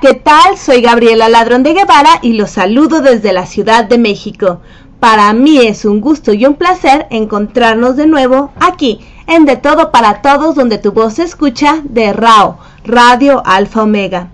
¿qué tal? Soy Gabriela Ladrón de Guevara y los saludo desde la Ciudad de México. Para mí es un gusto y un placer encontrarnos de nuevo aquí en De Todo para Todos donde tu voz se escucha de RAO, Radio Alfa Omega.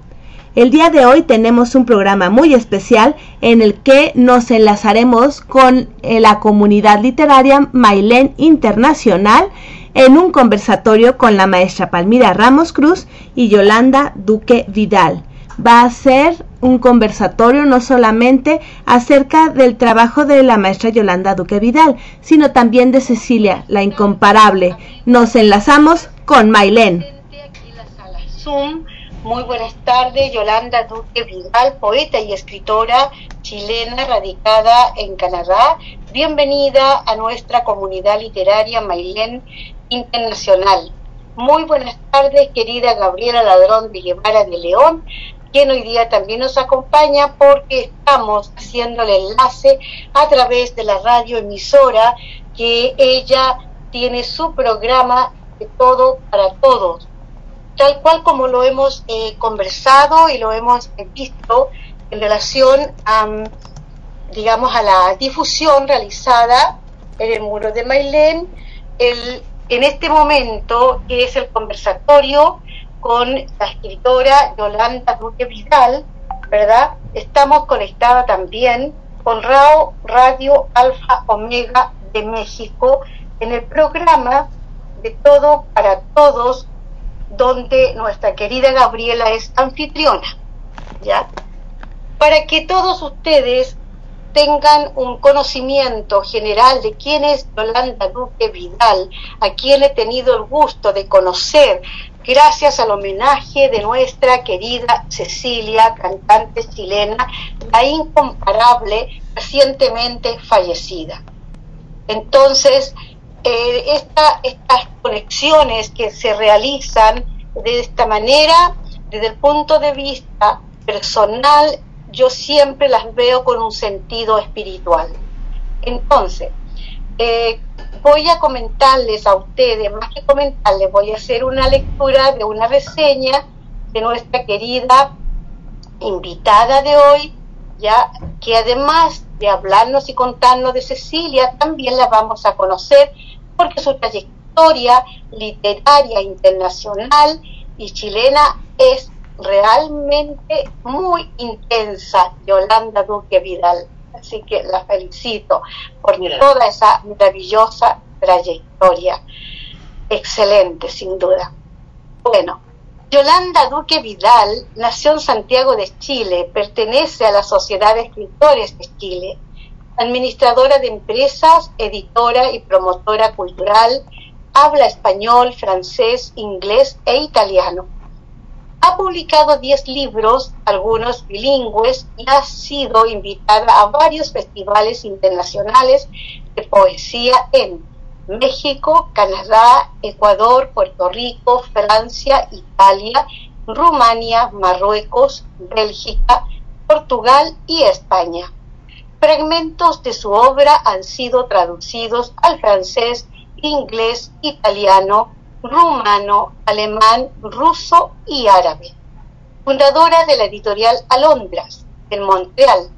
El día de hoy tenemos un programa muy especial en el que nos enlazaremos con eh, la comunidad literaria Mailén Internacional en un conversatorio con la maestra Palmira Ramos Cruz y Yolanda Duque Vidal. Va a ser un conversatorio no solamente acerca del trabajo de la maestra Yolanda Duque Vidal, sino también de Cecilia, la incomparable. Nos enlazamos con Mailén. Muy buenas tardes, Yolanda Duque Vidal, poeta y escritora chilena radicada en Canadá. Bienvenida a nuestra comunidad literaria Mailén Internacional. Muy buenas tardes, querida Gabriela Ladrón de Guevara de León, quien hoy día también nos acompaña porque estamos haciendo el enlace a través de la radio emisora que ella tiene su programa de todo para todos. Tal cual como lo hemos eh, conversado y lo hemos visto en relación a, digamos, a la difusión realizada en el muro de Mailén, el, en este momento, que es el conversatorio con la escritora Yolanda Duque Vidal, ¿verdad? Estamos conectada también con RAO Radio Alfa Omega de México en el programa de Todo para Todos donde nuestra querida Gabriela es anfitriona, ¿ya? Para que todos ustedes tengan un conocimiento general de quién es Yolanda Duque Vidal, a quien he tenido el gusto de conocer gracias al homenaje de nuestra querida Cecilia, cantante chilena, la incomparable, recientemente fallecida. Entonces, eh, estas conexiones que se realizan de esta manera, desde el punto de vista personal, yo siempre las veo con un sentido espiritual. Entonces, eh, voy a comentarles a ustedes, más que comentarles, voy a hacer una lectura de una reseña de nuestra querida invitada de hoy, ya que además de hablarnos y contarnos de Cecilia, también la vamos a conocer porque su trayectoria literaria internacional y chilena es realmente muy intensa, Yolanda Duque Vidal. Así que la felicito por toda esa maravillosa trayectoria. Excelente, sin duda. Bueno, Yolanda Duque Vidal nació en Santiago de Chile, pertenece a la Sociedad de Escritores de Chile administradora de empresas, editora y promotora cultural, habla español, francés, inglés e italiano. Ha publicado 10 libros, algunos bilingües, y ha sido invitada a varios festivales internacionales de poesía en México, Canadá, Ecuador, Puerto Rico, Francia, Italia, Rumania, Marruecos, Bélgica, Portugal y España. Fragmentos de su obra han sido traducidos al francés, inglés, italiano, rumano, alemán, ruso y árabe. Fundadora de la editorial Alondras, en Montreal,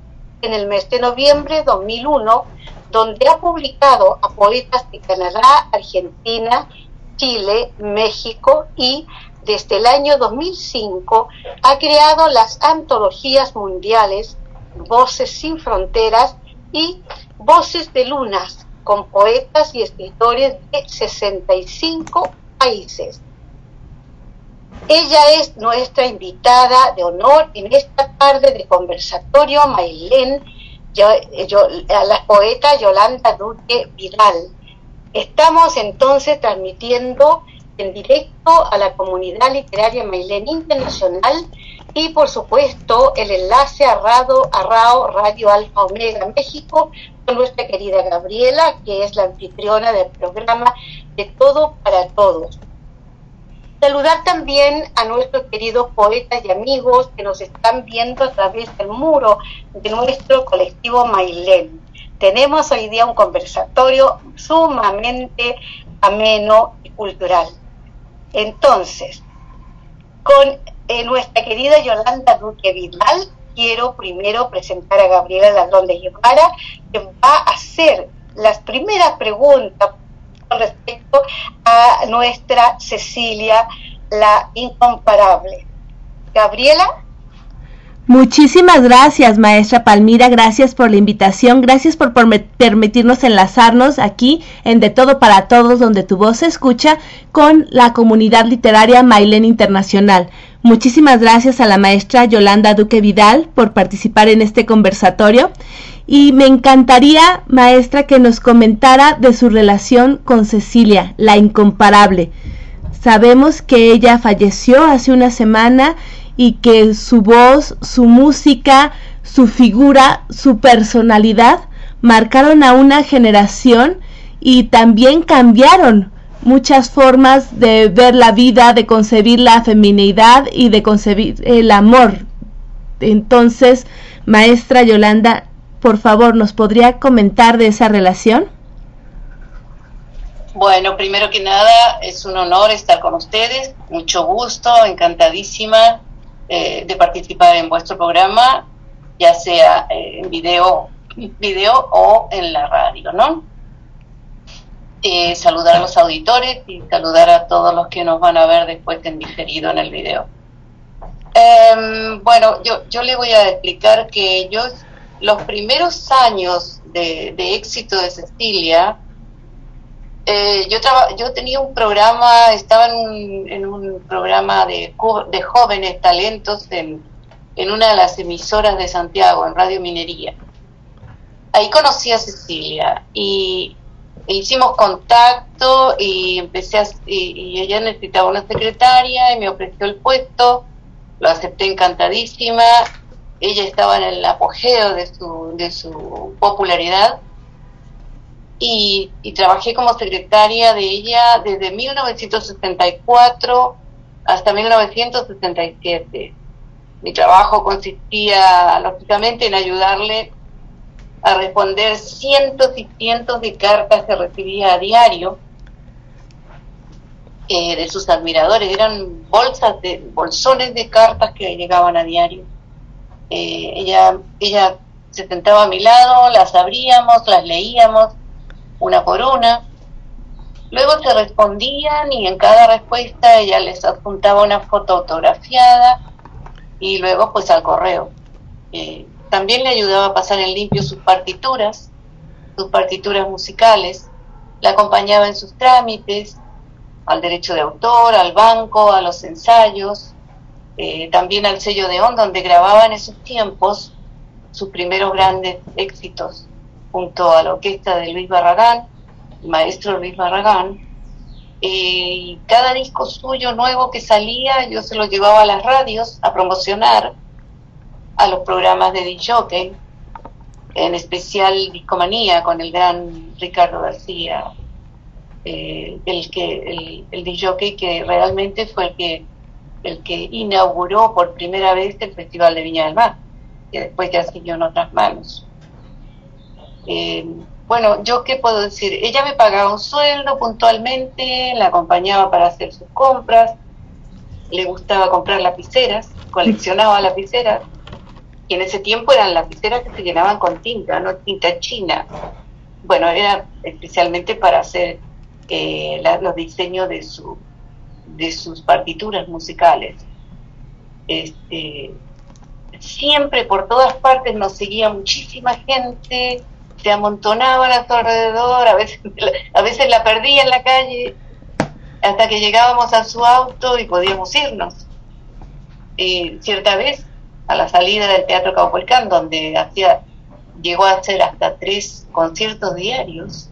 en el mes de noviembre de 2001, donde ha publicado a poetas de Canadá, Argentina, Chile, México y desde el año 2005 ha creado las antologías mundiales Voces sin Fronteras y Voces de Lunas, con poetas y escritores de 65 países. Ella es nuestra invitada de honor en esta tarde de conversatorio, Mailén, la poeta Yolanda Duque Vidal. Estamos entonces transmitiendo en directo a la comunidad literaria Mailén Internacional y por supuesto el enlace a, a RAO Radio Alfa Omega México nuestra querida Gabriela, que es la anfitriona del programa de Todo para Todos. Saludar también a nuestros queridos poetas y amigos que nos están viendo a través del muro de nuestro colectivo Mailén. Tenemos hoy día un conversatorio sumamente ameno y cultural. Entonces, con eh, nuestra querida Yolanda Duque Vidal, quiero primero presentar a Gabriela Ladrón de Guevara, que va a hacer las primeras preguntas con respecto a nuestra Cecilia, la incomparable. Gabriela. Muchísimas gracias, maestra Palmira. Gracias por la invitación. Gracias por permitirnos enlazarnos aquí en De Todo para Todos, donde tu voz se escucha, con la comunidad literaria Mailen Internacional. Muchísimas gracias a la maestra Yolanda Duque Vidal por participar en este conversatorio. Y me encantaría, maestra, que nos comentara de su relación con Cecilia, la incomparable. Sabemos que ella falleció hace una semana y que su voz, su música, su figura, su personalidad marcaron a una generación y también cambiaron muchas formas de ver la vida, de concebir la feminidad y de concebir el amor. Entonces, maestra Yolanda, por favor, ¿nos podría comentar de esa relación? Bueno, primero que nada, es un honor estar con ustedes, mucho gusto, encantadísima eh, de participar en vuestro programa, ya sea eh, en video, video o en la radio, ¿no? Eh, saludar a los auditores y saludar a todos los que nos van a ver después en diferido en el video. Em, bueno, yo, yo le voy a explicar que yo, los primeros años de, éxito de Cecilia, eh, yo, yo tenía un programa, estaba en un, programa de, de, jóvenes talentos en, en, una de las emisoras de Santiago, en Radio Minería. Ahí conocí a Cecilia y hicimos contacto y empecé a, y, ella necesitaba una secretaria y me ofreció el puesto, lo acepté encantadísima, ella estaba en el apogeo de su, de su popularidad. Y, trabajé como secretaria de ella desde 1964 hasta 1967. Mi trabajo consistía, lógicamente, en ayudarle a responder cientos y cientos de cartas que recibía a diario eh, de sus admiradores. Eran bolsas de bolsones de cartas que llegaban a diario. Eh, ella, ella se sentaba a mi lado, las abríamos, las leíamos una por una. Luego se respondían y en cada respuesta ella les adjuntaba una foto autografiada y luego pues al correo. Eh, también le ayudaba a pasar en limpio sus partituras, sus partituras musicales, la acompañaba en sus trámites, al derecho de autor, al banco, a los ensayos, eh, también al sello de ON, donde grababa en esos tiempos sus primeros grandes éxitos junto a la orquesta de Luis Barragán, el maestro Luis Barragán, y cada disco suyo nuevo que salía yo se lo llevaba a las radios a promocionar a los programas de DJ, en especial Discomanía con el gran Ricardo García, eh, el que el, DJ que realmente fue el que el que inauguró por primera vez el Festival de Viña del Mar, que después ya siguió en otras manos. Eh, bueno, yo qué puedo decir, ella me pagaba un sueldo puntualmente, la acompañaba para hacer sus compras, le gustaba comprar lapiceras, coleccionaba lapiceras, y en ese tiempo eran lapiceras que se llenaban con tinta, no tinta china. Bueno, era especialmente para hacer eh, los diseños de, su, de sus partituras musicales. Este, siempre por todas partes nos seguía muchísima gente, se amontonaban a su alrededor, a veces, a veces la perdía en la calle, hasta que llegábamos a su auto y podíamos irnos. Y cierta vez, a la salida del Teatro Caupolicán, donde hacía, llegó a hacer hasta tres conciertos diarios,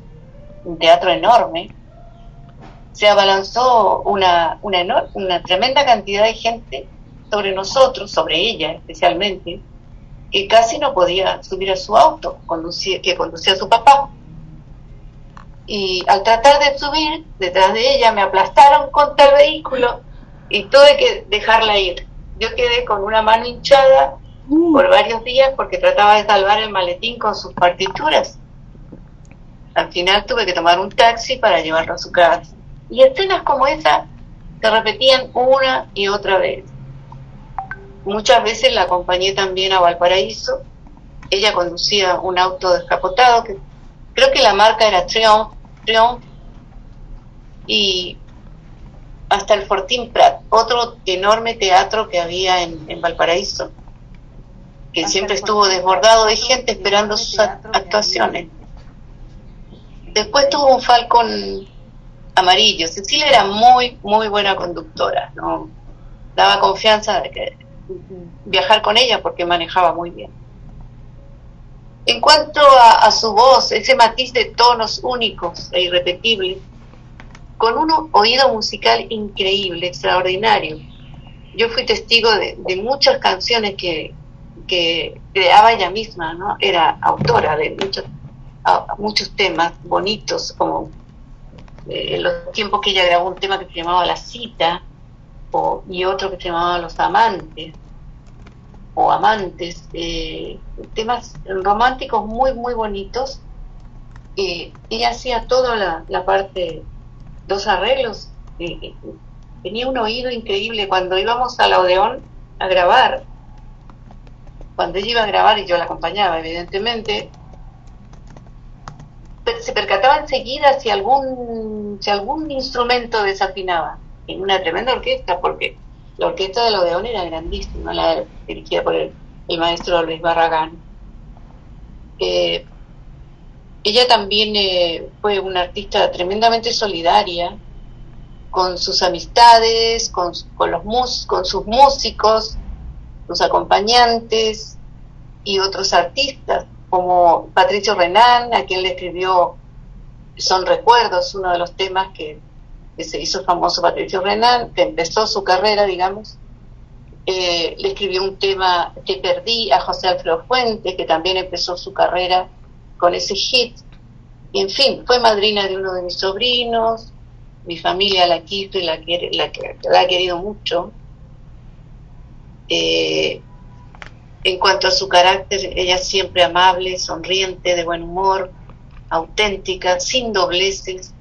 un teatro enorme, se abalanzó una, una, una tremenda cantidad de gente sobre nosotros, sobre ella especialmente, que casi no podía subir a su auto que conducía su papá. Y al tratar de subir detrás de ella me aplastaron contra el vehículo y tuve que dejarla ir. Yo quedé con una mano hinchada uh. por varios días porque trataba de salvar el maletín con sus partituras. Al final tuve que tomar un taxi para llevarlo a su casa. Y escenas como esa se repetían una y otra vez. muchas veces la acompañé también a Valparaíso. Ella conducía un auto descapotado, que creo que la marca era Triumph, Triumph y hasta el Fortín Prat, otro enorme teatro que había en, Valparaíso, que siempre estuvo desbordado de gente esperando sus actuaciones. Después tuvo un Falcon amarillo. Cecilia era muy, muy buena conductora, ¿no? Daba confianza de que viajar con ella porque manejaba muy bien. En cuanto a, su voz, ese matiz de tonos únicos e irrepetibles, con un oído musical increíble, extraordinario. Yo fui testigo de, muchas canciones que, que, creaba ella misma, ¿no? Era autora de muchos, muchos temas bonitos, como eh, en los tiempos que ella grabó un tema que se llamaba La Cita, y otro que se llamaba Los Amantes, o Amantes, eh, temas románticos muy, muy bonitos. Eh, ella hacía toda la parte dos arreglos. Eh, tenía un oído increíble. Cuando íbamos al Odeón a grabar, cuando ella iba a grabar y yo la acompañaba, evidentemente, se percataba enseguida si algún, si algún instrumento desafinaba. En una tremenda orquesta, porque la orquesta del Odeón era grandísima, la dirigida por el, maestro Luis Barragán. Eh, ella también eh, fue una artista tremendamente solidaria con sus amistades, con, los sus músicos, sus acompañantes y otros artistas, como Patricio Renan, a quien le escribió Son Recuerdos, uno de los temas que, se hizo famoso Patricio Renan, que empezó su carrera, digamos. Eh, le escribió un tema que perdí a José Alfredo Fuentes, que también empezó su carrera con ese hit. Y en fin, fue madrina de uno de mis sobrinos, mi familia la quiso y la, la, la ha querido mucho. Eh, en cuanto a su carácter, ella siempre amable, sonriente, de buen humor, auténtica, sin dobleces,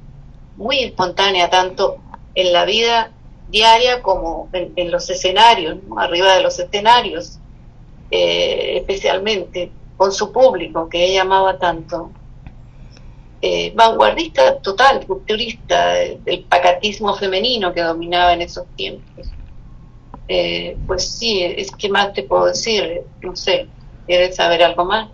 muy espontánea tanto en la vida diaria como en, los escenarios, arriba de los escenarios, eh, especialmente con su público que ella amaba tanto. Eh, vanguardista total, rupturista, del pacatismo femenino que dominaba en esos tiempos. Eh, pues sí, es que más te puedo decir, no sé, ¿quieres saber algo más?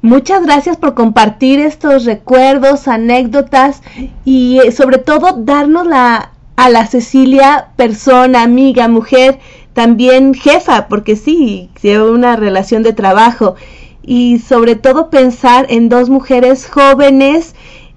Muchas gracias por compartir estos recuerdos, anécdotas y eh, sobre todo darnos la, a la Cecilia persona, amiga, mujer, también jefa, porque sí, lleva una relación de trabajo. Y sobre todo pensar en dos mujeres jóvenes,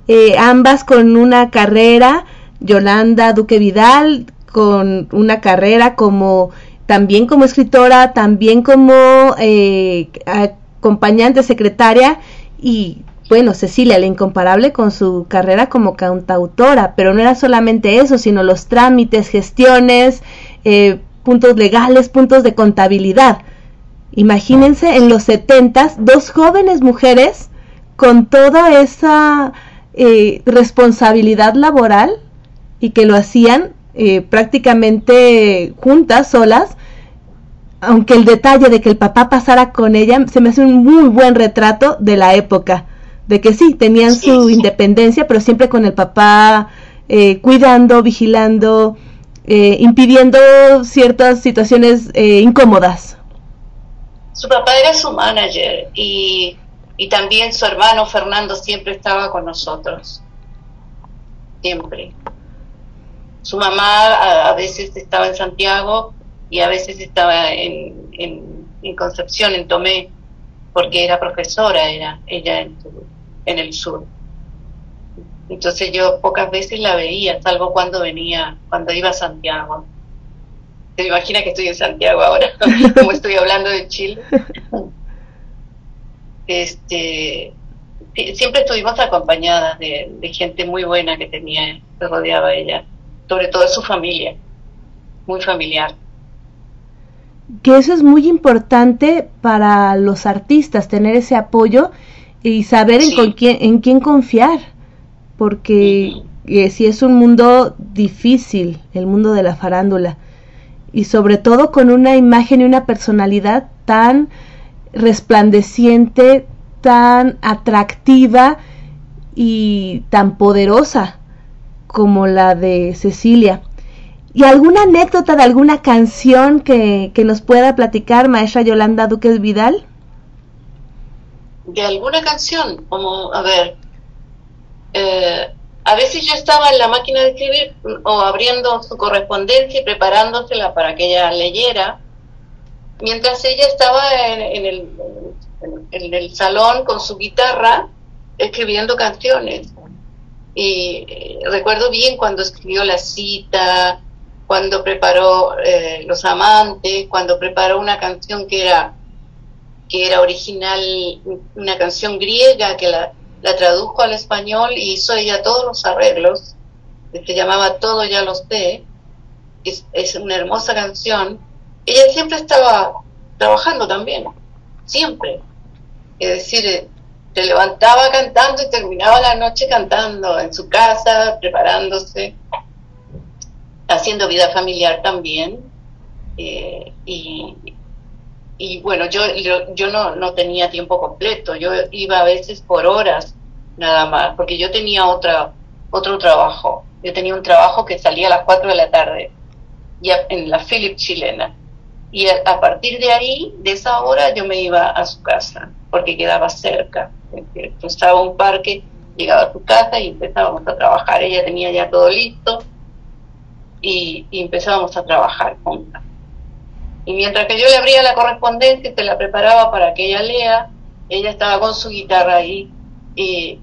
eh, ambas con una carrera, Yolanda Duque Vidal con una carrera como también como escritora, también como eh, acompañante secretaria y bueno, Cecilia, la incomparable con su carrera como cantautora, pero no era solamente eso, sino los trámites, gestiones, eh, puntos legales, puntos de contabilidad. Imagínense en los setentas, dos jóvenes mujeres con toda esa eh, responsabilidad laboral y que lo hacían eh, prácticamente juntas, solas, aunque el detalle de que el papá pasara con ella se me hace un muy buen retrato de la época, de que sí, tenían su independencia, pero siempre con el papá eh, cuidando, vigilando, impidiendo ciertas situaciones incómodas su papá era su manager y, también su hermano Fernando siempre estaba con nosotros. Siempre. Su mamá a, veces estaba en Santiago y a veces estaba en, en, Concepción, en Tomé, porque era profesora, era ella en, en el sur. Entonces yo pocas veces la veía, salvo cuando venía, cuando iba a Santiago te imaginas que estoy en Santiago ahora, como estoy hablando de Chile. Este, siempre estuvimos acompañadas de, gente muy buena que tenía, que rodeaba ella, sobre todo su familia, muy familiar. Que eso es muy importante para los artistas, tener ese apoyo y saber en, con quién, en quién confiar, porque eh, si es un mundo difícil, el mundo de la farándula y sobre todo con una imagen y una personalidad tan resplandeciente, tan atractiva y tan poderosa como la de Cecilia. ¿Y alguna anécdota de alguna canción que, nos pueda platicar, maestra Yolanda Duques Vidal? De alguna canción, como, a ver, eh, a veces yo estaba en la máquina de escribir o abriendo su correspondencia y preparándosela para que ella leyera, mientras ella estaba en, el, en el salón con su guitarra escribiendo canciones. Y eh, recuerdo bien cuando escribió La cita, cuando preparó eh, Los amantes, cuando preparó una canción que era que era original, una canción griega que la, la tradujo al español y hizo ella todos los arreglos, que se llamaba Todo ya lo sé, es, es una hermosa canción. Ella siempre estaba trabajando también, siempre. Es decir, eh, se levantaba cantando y terminaba la noche cantando en su casa, preparándose, haciendo vida familiar también. Eh, y, y, bueno, yo, yo, no, no, tenía tiempo completo, yo iba a veces por horas nada más, porque yo tenía otra, otro trabajo. Yo tenía un trabajo que salía a las 4 de la tarde ya en la Philip chilena. Y a partir de ahí, de esa hora, yo me iba a su casa, porque quedaba cerca estaba un parque, llegaba a su casa y empezábamos a trabajar. Ella tenía ya todo listo y, empezábamos a trabajar juntas. Y mientras que yo le abría la correspondencia y se la preparaba para que ella lea, ella estaba con su guitarra ahí. Y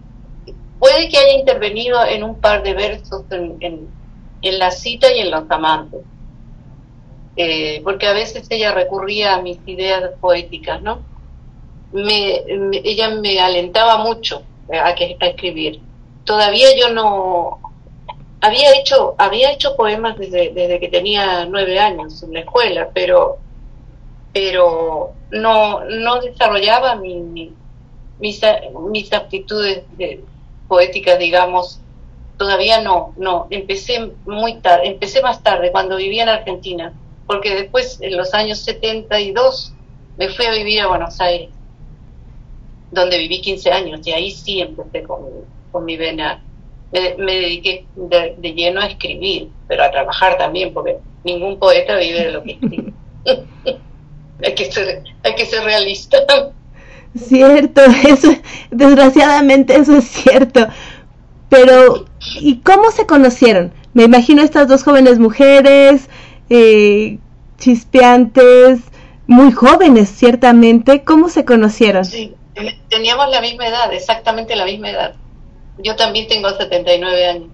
puede que haya intervenido en un par de versos en, en, la cita y en los amantes. Eh, porque a veces ella recurría a mis ideas poéticas, ¿no? me, ella me alentaba mucho a, que, a escribir. Todavía yo no había hecho había hecho poemas desde, desde que tenía nueve años en la escuela, pero pero no no desarrollaba mi, mis, mis aptitudes de, poéticas, digamos, todavía no, no, empecé muy tarde, empecé más tarde cuando vivía en Argentina, porque después en los años 72 me fui a vivir a Buenos Aires donde viví 15 años y ahí sí empecé con, con mi vena. Me, dediqué de, lleno a escribir, pero a trabajar también, porque ningún poeta vive de lo que escribe. hay, que ser, hay que ser realista. Cierto, eso, desgraciadamente eso es cierto. Pero, ¿y cómo se conocieron? Me imagino estas dos jóvenes mujeres, eh, chispeantes, muy jóvenes, ciertamente. ¿Cómo se conocieron? Sí teníamos la misma edad, exactamente la misma edad. Yo también tengo 79 años.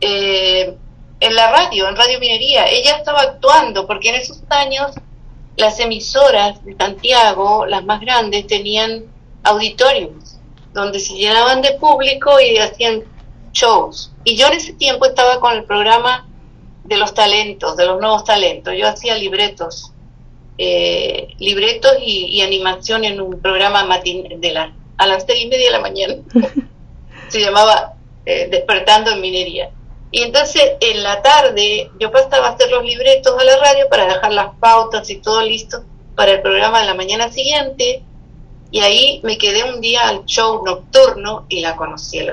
Eh, en la radio, en Radio Minería, ella estaba actuando, porque en esos años las emisoras de Santiago, las más grandes, tenían auditorios donde se llenaban de público y hacían shows. Y yo en ese tiempo estaba con el programa de los talentos, de los nuevos talentos. Yo hacía libretos eh, libretos y, animación en un programa de la, a las seis y media de la mañana. Se llamaba eh, Despertando en Minería. Y entonces en la tarde yo pasaba a hacer los libretos a la radio para dejar las pautas y todo listo para el programa de la mañana siguiente. Y ahí me quedé un día al show nocturno y la conocí a la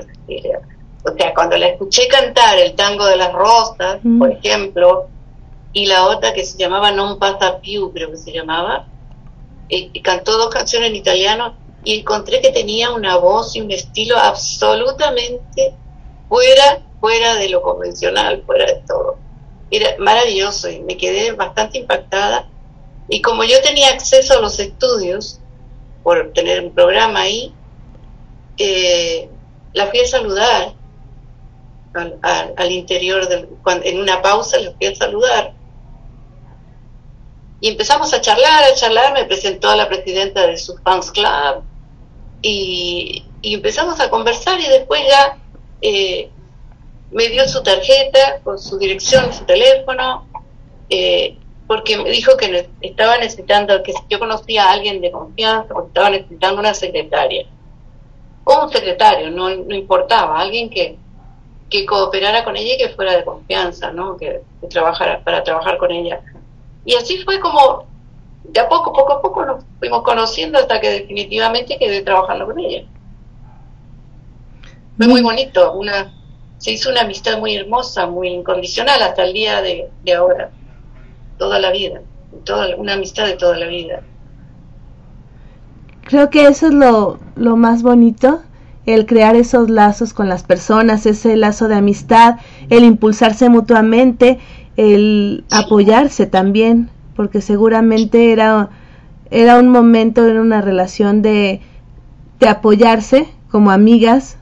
O sea, cuando la escuché cantar el tango de las rosas, por ejemplo, y la otra que se llamaba Non pasa più, creo que se llamaba, y, cantó dos canciones en italiano y encontré que tenía una voz y un estilo absolutamente fuera, fuera de lo convencional, fuera de todo. Era maravilloso y me quedé bastante impactada. Y como yo tenía acceso a los estudios, por tener un programa ahí, eh, la fui a saludar al, interior, del, en una pausa la fui a saludar y empezamos a charlar, a charlar, me presentó a la presidenta de su fans club y, empezamos a conversar y después ya eh, me dio su tarjeta con su dirección, su teléfono, eh, porque me dijo que estaba necesitando, que yo conocía a alguien de confianza, o estaba necesitando una secretaria. O un secretario, no, no importaba, alguien que, que cooperara con ella y que fuera de confianza, ¿no? Que trabajara para trabajar con ella Y así fue como, de a poco, poco a poco nos fuimos conociendo hasta que definitivamente quedé trabajando con ella. Fue muy bonito, una, se hizo una amistad muy hermosa, muy incondicional hasta el día de, ahora, toda la vida, toda, una amistad de toda la vida. Creo que eso es lo, lo más bonito, el crear esos lazos con las personas, ese lazo de amistad, el impulsarse mutuamente, el apoyarse también, porque seguramente era, era un momento, en una relación de, de apoyarse como amigas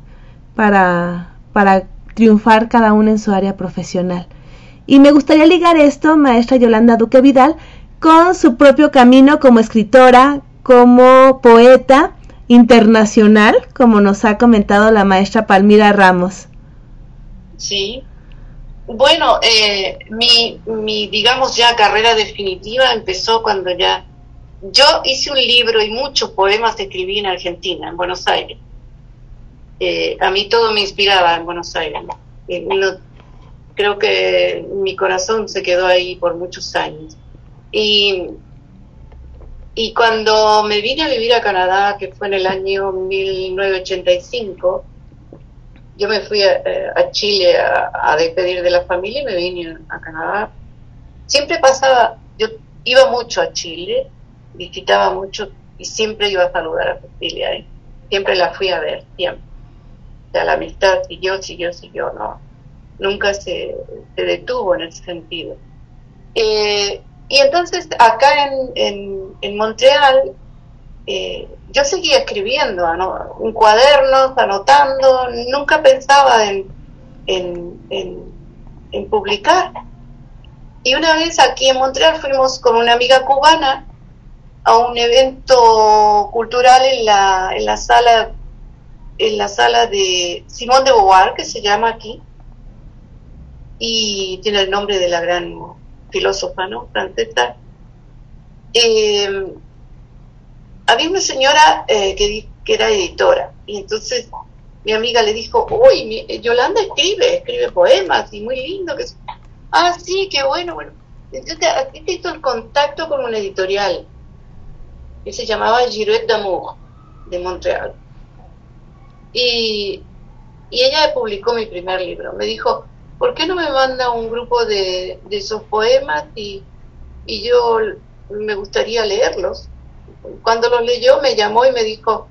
para, para triunfar cada una en su área profesional. Y me gustaría ligar esto, maestra Yolanda Duque Vidal, con su propio camino como escritora, como poeta internacional, como nos ha comentado la maestra Palmira Ramos. Sí. Bueno, eh, mi, mi, digamos ya, carrera definitiva empezó cuando ya yo hice un libro y muchos poemas escribí en Argentina, en Buenos Aires. Eh, a mí todo me inspiraba en Buenos Aires. creo que mi corazón se quedó ahí por muchos años. Y y cuando me vine a vivir a Canadá, que fue en el año 1985, yo me fui a, eh, Chile a, despedir de la familia y me vine a Canadá. Siempre pasaba, yo iba mucho a Chile, visitaba mucho y siempre iba a saludar a Cecilia. Siempre la fui a ver, siempre. O sea, la amistad siguió, siguió, siguió, ¿no? Nunca se, se detuvo en ese sentido. Eh, y entonces acá en, Montreal eh, yo seguía escribiendo, un cuadernos, anotando, nunca pensaba en, en, publicar. Y una vez aquí en Montreal fuimos con una amiga cubana a un evento cultural en la, en la sala en la sala de Simón de Beauvoir, que se llama aquí, y tiene el nombre de la gran filósofa ¿no? francesa, eh, había una señora eh, que, que, era editora y entonces mi amiga le dijo, uy, Yolanda escribe, escribe poemas y muy lindo. que Ah, sí, qué bueno, bueno. Entonces aquí hizo el contacto con una editorial que se llamaba Girouette d'Amour de Montreal. Y, y ella publicó mi primer libro. Me dijo, ¿por qué no me manda un grupo de, esos poemas y, yo me gustaría leerlos? Cuando los leyó me llamó y me dijo,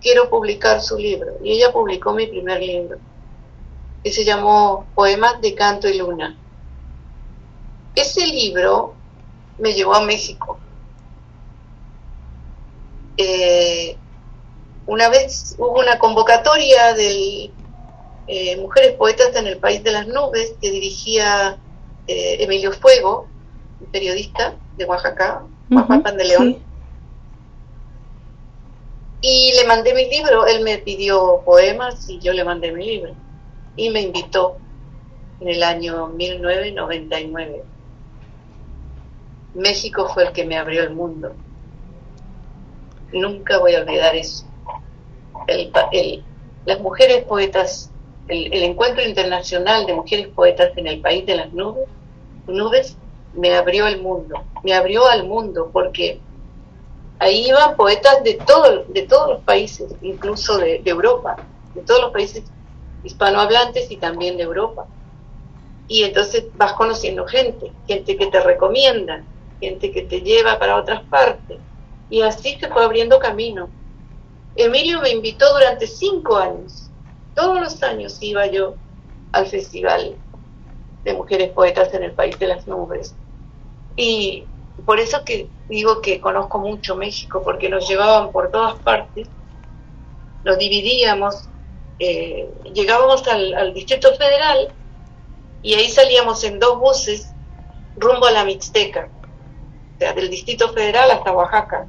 quiero publicar su libro. Y ella publicó mi primer libro, que se llamó Poemas de Canto y Luna. Ese libro me llevó a México. Eh, una vez hubo una convocatoria del eh, Mujeres Poetas en el País de las Nubes, que dirigía eh, Emilio Fuego, un periodista de Oaxaca, Oaxaca de León. Y le mandé mi libro, él me pidió poemas y yo le mandé mi libro. Y me invitó en el año 1999. México fue el que me abrió el mundo. Nunca voy a olvidar eso. las mujeres poetas el, Encuentro Internacional de Mujeres Poetas en el País de las Nubes, nubes me abrió el mundo, me abrió al mundo, porque ahí iban poetas de, todo, de todos los países, incluso de, Europa, de todos los países hispanohablantes y también de Europa. Y entonces vas conociendo gente, gente que te recomienda, gente que te lleva para otras partes. Y así se fue abriendo camino. Emilio me invitó durante cinco años todos los años iba yo al festival de mujeres poetas en el país de las nubes. Y por eso que digo que conozco mucho México, porque nos llevaban por todas partes, nos dividíamos, eh, llegábamos al, Distrito Federal y ahí salíamos en dos buses rumbo a la Mixteca, o sea, del Distrito Federal hasta Oaxaca.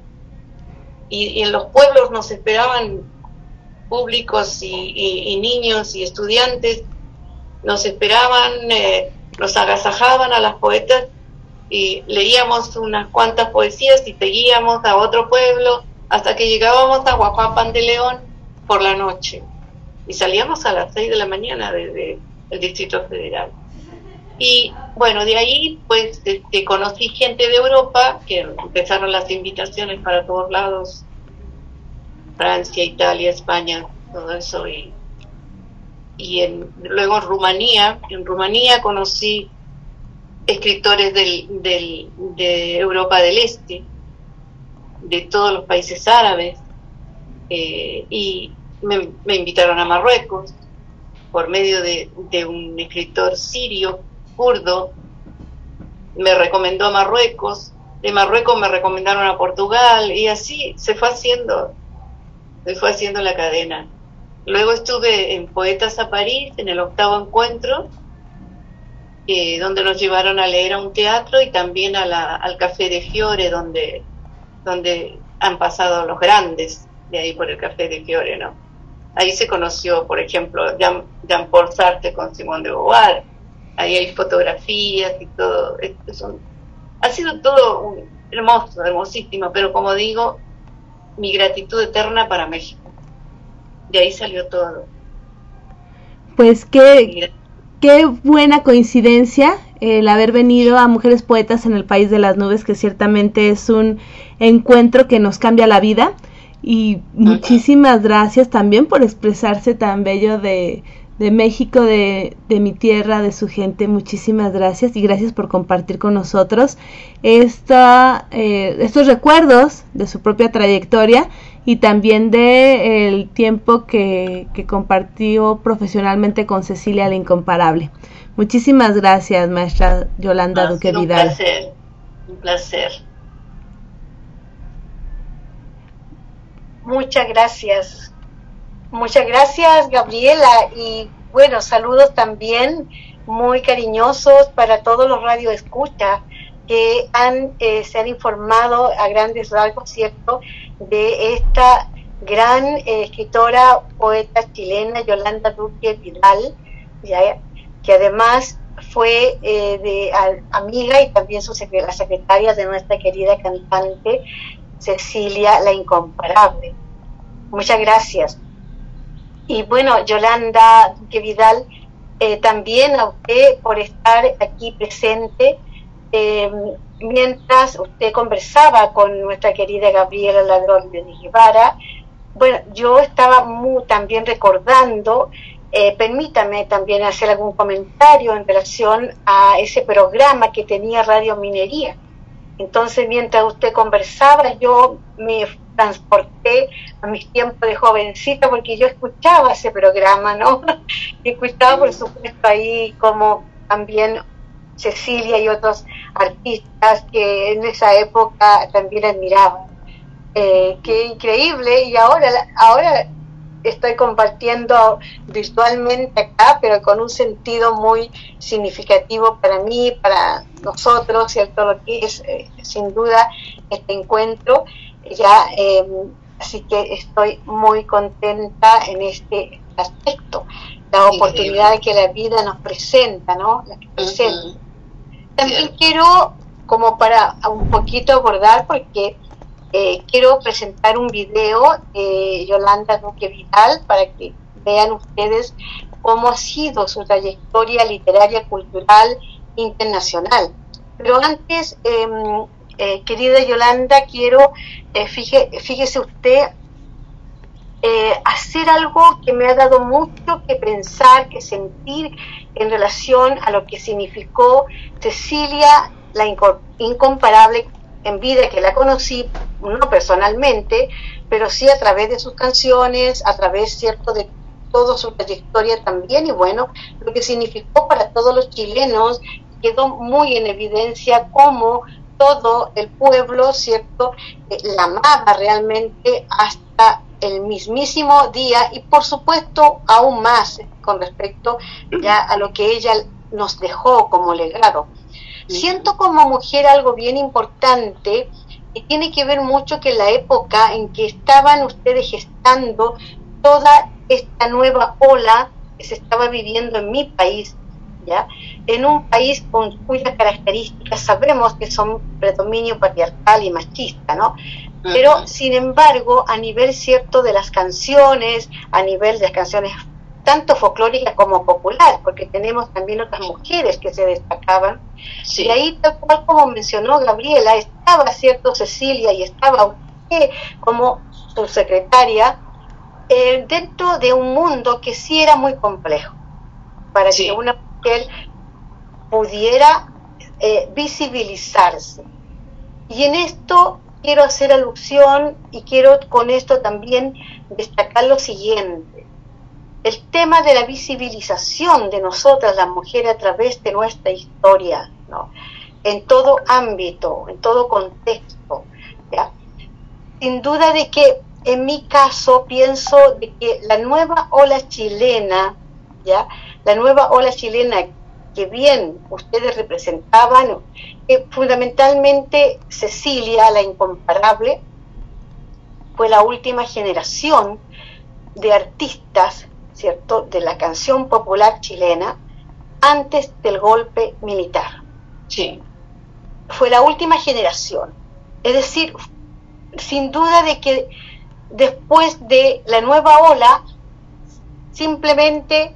y en los pueblos nos esperaban públicos y, niños y estudiantes nos esperaban, eh, nos agasajaban a las poetas y leíamos unas cuantas poesías y seguíamos a otro pueblo hasta que llegábamos a Guapapan de León por la noche y salíamos a las seis de la mañana desde el Distrito Federal. Y bueno, de ahí pues este, conocí gente de Europa, que empezaron las invitaciones para todos lados, Francia, Italia, España, todo eso. Y, y en, luego Rumanía, en Rumanía conocí escritores del, del, de Europa del Este, de todos los países árabes, eh, y me, invitaron a Marruecos por medio de, de un escritor sirio kurdo, me recomendó a Marruecos, de Marruecos me recomendaron a Portugal y así se fue haciendo, se fue haciendo la cadena. Luego estuve en Poetas a París, en el octavo encuentro, eh, donde nos llevaron a leer a un teatro y también a la, al Café de Fiore, donde, donde han pasado los grandes de ahí por el Café de Fiore, ¿no? Ahí se conoció, por ejemplo, Jean, Jean Paul Sartre con Simón de Beauvoir, ahí hay fotografías y todo. ha sido todo hermoso, hermosísimo, pero como digo, mi gratitud eterna para México. De ahí salió todo. Pues qué, qué buena coincidencia el haber venido a Mujeres Poetas en el País de las Nubes, que ciertamente es un encuentro que nos cambia la vida. Y muchísimas gracias también por expresarse tan bello de, de México, de, de, mi tierra, de su gente. Muchísimas gracias y gracias por compartir con nosotros esta, eh, estos recuerdos de su propia trayectoria y también de el tiempo que, que compartió profesionalmente con Cecilia la Incomparable. Muchísimas gracias, maestra Yolanda Duque Vidal. Un placer, un placer. Muchas gracias. Muchas gracias, Gabriela. Y bueno, saludos también muy cariñosos para todos los radioescuchas que han, eh, se han informado a grandes rasgos, ¿cierto?, de esta gran eh, escritora, poeta chilena, Yolanda Duque Vidal, que además fue eh, amiga y también su la secretaria de nuestra querida cantante Cecilia la Incomparable. Muchas gracias. Y bueno, Yolanda que Vidal, eh, también a usted por estar aquí presente mientras usted conversaba con nuestra querida Gabriela Ladrón de Guevara. Bueno, yo estaba muy, también recordando, eh, permítame también hacer algún comentario en relación a ese programa que tenía Radio Minería. Entonces, mientras usted conversaba, yo me transporté a mis tiempos de jovencita porque yo escuchaba ese programa, ¿no? Y escuchaba, por supuesto, ahí como también Cecilia y otros artistas que en esa época también admiraban. Eh, qué increíble y ahora, ahora estoy compartiendo virtualmente acá, pero con un sentido muy significativo para mí, para nosotros, ¿cierto? Lo que es eh, sin duda este encuentro ya eh, así que estoy muy contenta en este aspecto la oportunidad que la vida nos presenta no la que presenta. También quiero como para un poquito abordar porque eh, quiero presentar un video de Yolanda Duque Vidal para que vean ustedes cómo ha sido su trayectoria literaria cultural internacional. Pero antes eh, eh, querida Yolanda, quiero, eh, fíjese usted, eh, hacer algo que me ha dado mucho que pensar, que sentir en relación a lo que significó Cecilia, la incomparable en vida, que la conocí, no personalmente, pero sí a través de sus canciones, a través, cierto, de toda su trayectoria también, y bueno, lo que significó para todos los chilenos quedó muy en evidencia cómo todo el pueblo, ¿cierto?, eh, la amaba realmente hasta el mismísimo día y por supuesto aún más con respecto ya a lo que ella nos dejó como legado. Siento como mujer algo bien importante y tiene que ver mucho que la época en que estaban ustedes gestando toda esta nueva ola que se estaba viviendo en mi país, ¿ya? en un país con cuyas características sabemos que son predominio patriarcal y machista, ¿no? Pero, sin embargo, a nivel cierto de las canciones, a nivel de las canciones tanto folclórica como popular, porque tenemos también otras mujeres que se destacaban. Y ahí, tal cual como mencionó Gabriela, estaba, ¿cierto?, Cecilia y estaba usted como su secretaria, eh, dentro de un mundo que sí era muy complejo, para que una mujer pudiera eh, visibilizarse. Y en esto quiero hacer alusión y quiero con esto también destacar lo siguiente. El tema de la visibilización de nosotras, las mujeres, a través de nuestra historia, ¿no? en todo ámbito, en todo contexto. Sin duda de que en mi caso pienso de que la nueva ola chilena, ¿ya? la nueva ola chilena que bien ustedes representaban, fundamentalmente Cecilia, la incomparable, fue la última generación de artistas, ¿cierto?, de la canción popular chilena antes del golpe militar. Sí. Fue la última generación. Es decir, sin duda de que después de la nueva ola, simplemente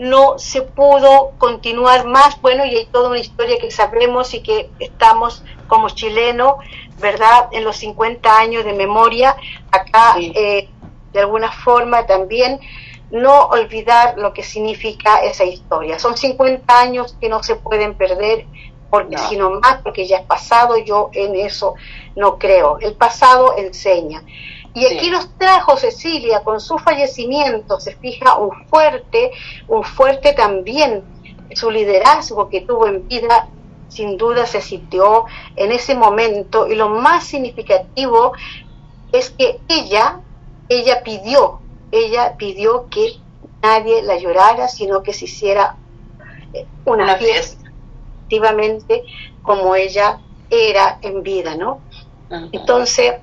no se pudo continuar más. Bueno, y hay toda una historia que sabemos y que estamos como chilenos, ¿verdad? En los 50 años de memoria, acá eh, de alguna forma también no olvidar lo que significa esa historia. Son 50 años que no se pueden perder, porque sino más porque ya es pasado, yo en eso no creo. El pasado enseña. Y aquí nos trajo Cecilia con su fallecimiento, se fija un fuerte, un fuerte también, su liderazgo que tuvo en vida, sin duda se sintió en ese momento y lo más significativo es que ella, ella pidió, ella pidió que nadie la llorara, sino que se hiciera eh, una, fiesta, efectivamente, como ella era en vida, ¿no? Entonces,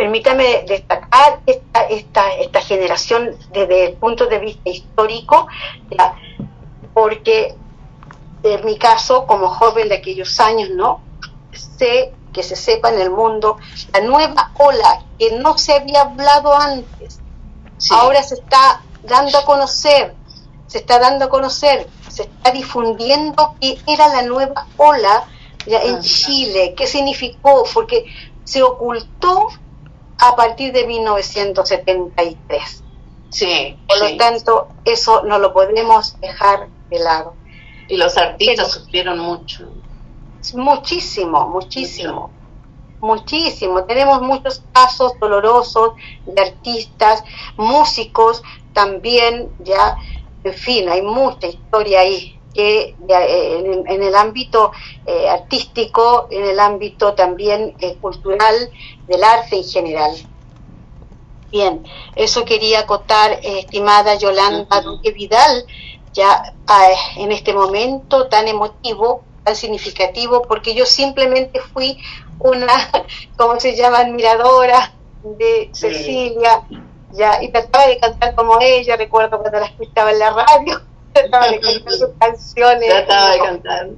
permítame destacar esta, esta, esta generación desde el punto de vista histórico, porque en mi caso, como joven de aquellos años, ¿no? Sé que se sepa en el mundo la nueva ola que no se había hablado antes. Ahora se está dando a conocer, se está dando a conocer, se está difundiendo que era la nueva ola ya en Chile, qué significó, porque se ocultó a partir de 1973. Sí. Por lo tanto, eso no lo podemos dejar de lado. Y los artistas sufrieron mucho. Muchísimo, muchísimo. Muchísimo. Tenemos muchos casos dolorosos de artistas, músicos también, ya, en fin, hay mucha historia ahí que eh, en, el ámbito eh, artístico, en el ámbito también eh, cultural, del arte en general. Bien, eso quería acotar, estimada Yolanda Duque Vidal, ya en este momento tan emotivo, tan significativo, porque yo simplemente fui una, ¿cómo se llama?, admiradora de Cecilia, ya, y trataba de cantar como ella, recuerdo cuando la escuchaba en la radio trataba de cantar sus canciones. Trataba de cantar.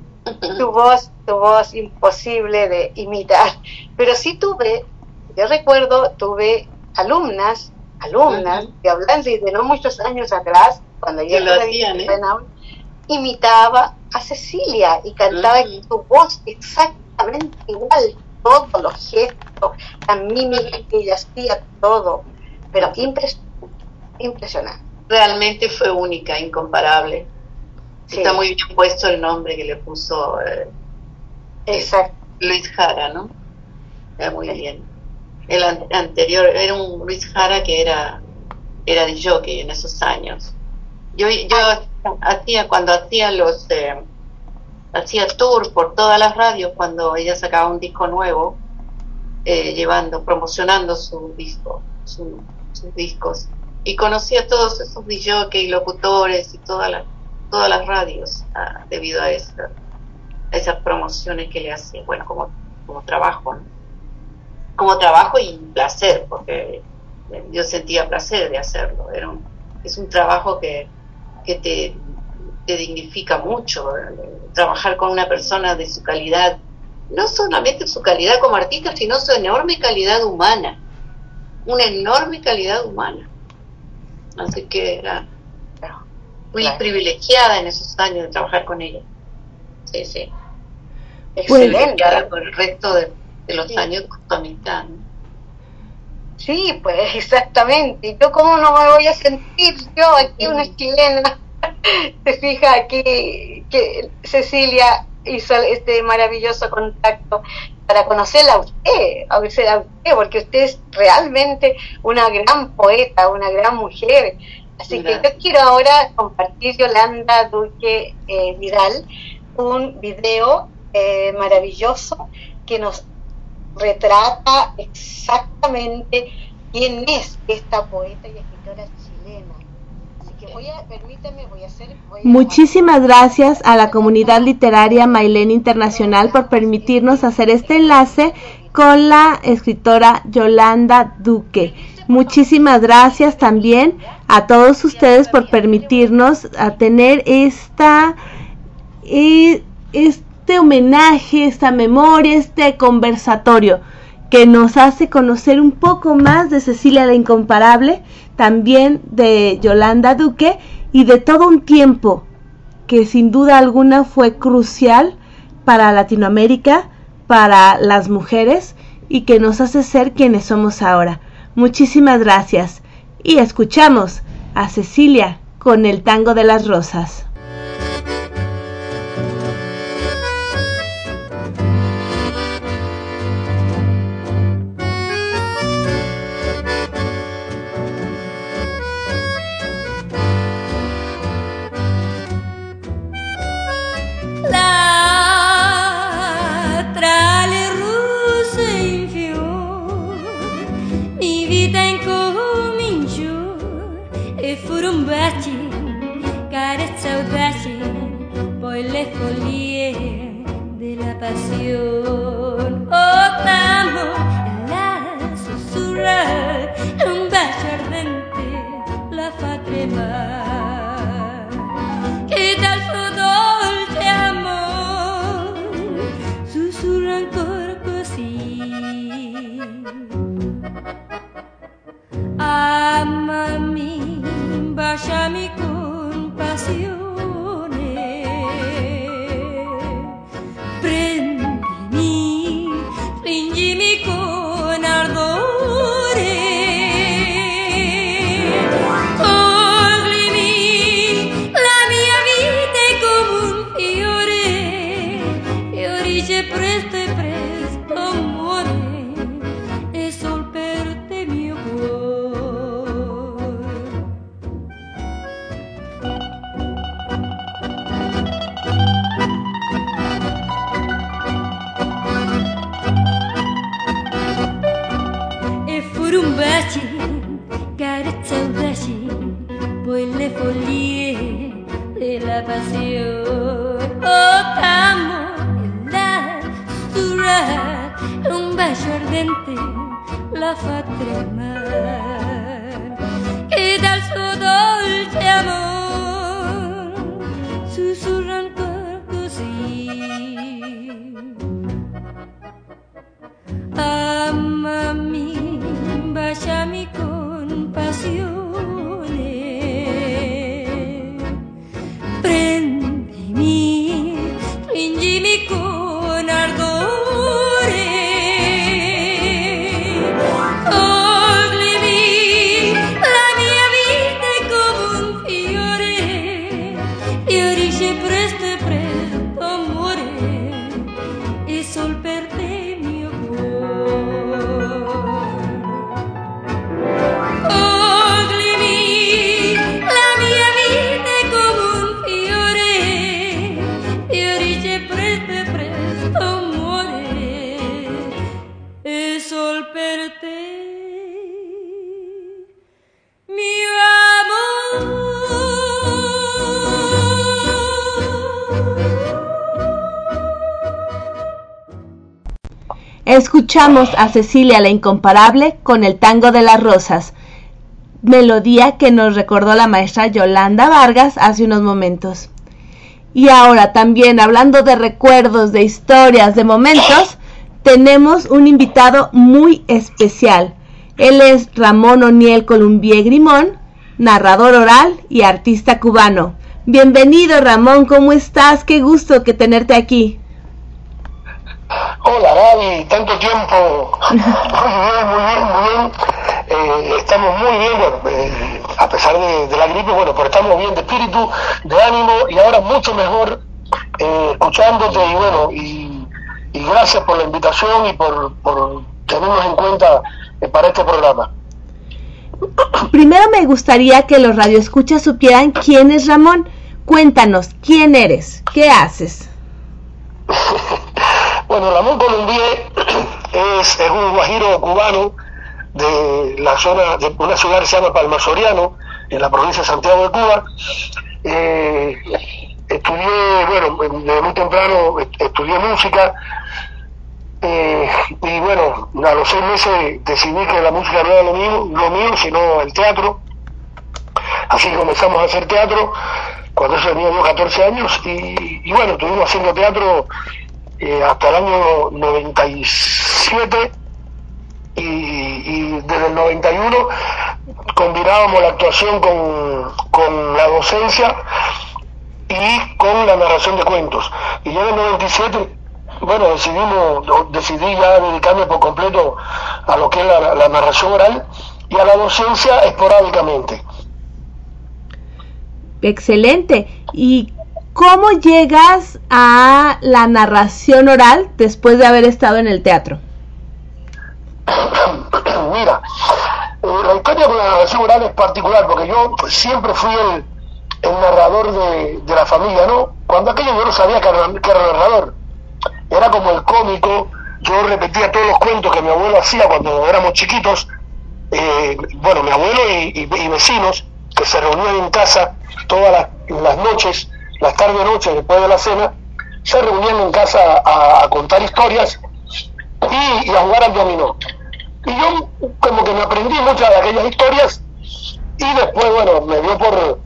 Tu voz, tu voz imposible de imitar. Pero sí tuve, yo recuerdo, tuve alumnas, alumnas, que hablan de no muchos años atrás, cuando yo lo hacían, ¿eh? imitaba a Cecilia y cantaba en su voz exactamente igual, todos los gestos, la mímica que ella hacía, todo, pero impresionante realmente fue única, incomparable. Está muy bien puesto el nombre que le puso eh, Exacto. Luis Jara, ¿no? Era muy bien. El anterior era un Luis Jara que era era de jockey en esos años. Yo yo hacía cuando hacía los eh, hacía tour por todas las radios cuando ella sacaba un disco nuevo, eh, llevando, promocionando su disco, sus discos y conocí a todos esos y locutores y todas las todas las radios ah, debido a, esa, esas promociones que le hacía, bueno, como, como trabajo, como trabajo y placer, porque yo sentía placer de hacerlo, Era es un trabajo que, que te, te dignifica mucho, trabajar con una persona de su calidad, no solamente su calidad como artista, sino su enorme calidad humana, una enorme calidad humana Así que era, muy privilegiada en esos años de trabajar con ella. Sí, sí. Excelente. por el resto de, los años con mitad. Sí, pues exactamente. ¿Yo cómo no me voy a sentir yo aquí una chilena? Se fija aquí que Cecilia hizo este maravilloso contacto para conocerla a usted, a usted, porque usted es realmente una gran poeta, una gran mujer. Así que yo quiero ahora compartir, Yolanda Duque eh, Vidal, un video eh, maravilloso que nos retrata exactamente quién es esta poeta y escritora chilena. Muchísimas gracias a la comunidad literaria Mailén Internacional por permitirnos hacer este enlace con la escritora Yolanda Duque. Muchísimas gracias también a todos ustedes por permitirnos a tener esta, eh, este homenaje, esta memoria, este conversatorio que nos hace conocer un poco más de Cecilia la Incomparable, también de Yolanda Duque y de todo un tiempo que sin duda alguna fue crucial para Latinoamérica, para las mujeres y que nos hace ser quienes somos ahora. Muchísimas gracias y escuchamos a Cecilia con el tango de las rosas. pasión. Otamo la susurra, un bacio ardente, la fa tremar. E dal suo dolce amor, susurra ancora così. Amami, baciami con pasión. Escuchamos a Cecilia la Incomparable con el Tango de las Rosas, melodía que nos recordó la maestra Yolanda Vargas hace unos momentos. Y ahora también hablando de recuerdos, de historias, de momentos, tenemos un invitado muy especial. Él es Ramón Oniel Columbier Grimón, narrador oral y artista cubano. Bienvenido Ramón, ¿cómo estás? Qué gusto que tenerte aquí. Hola Gaby, tanto tiempo. Muy bien, muy bien, muy bien. Eh, estamos muy bien, eh, a pesar de, la gripe, bueno, pero estamos bien de espíritu, de ánimo y ahora mucho mejor eh, escuchándote y bueno, y, gracias por la invitación y por, por tenernos en cuenta para este programa. Primero me gustaría que los radioescuchas supieran quién es Ramón. Cuéntanos, ¿quién eres? ¿Qué haces? bueno, Ramón Colombier es, es, un guajiro cubano de la zona, de una ciudad que se llama Palma Soriano, en la provincia de Santiago de Cuba. Eh, estudié, bueno, de muy temprano estudié música, eh, y bueno, a los seis meses decidí que la música no era lo mío, lo mío sino el teatro. Así comenzamos a hacer teatro cuando yo tenía yo 14 años y, bueno, estuvimos haciendo teatro eh, hasta el año 97 y, y, desde el 91 combinábamos la actuación con, con la docencia y con la narración de cuentos. Y ya en el 97 bueno, decidimos, decidí ya dedicarme por completo a lo que es la, narración oral y a la docencia esporádicamente. Excelente. ¿Y cómo llegas a la narración oral después de haber estado en el teatro? Mira, eh, la historia con la narración oral es particular porque yo siempre fui el, narrador de, la familia, ¿no? Cuando aquello yo no sabía que era, que era narrador era como el cómico, yo repetía todos los cuentos que mi abuelo hacía cuando éramos chiquitos, eh, bueno, mi abuelo y, vecinos, que se reunían en casa todas las, noches, las tardes noches después de la cena, se reunían en casa a, contar historias y, a jugar al dominó. Y yo como que me aprendí muchas de aquellas historias y después, bueno, me dio por,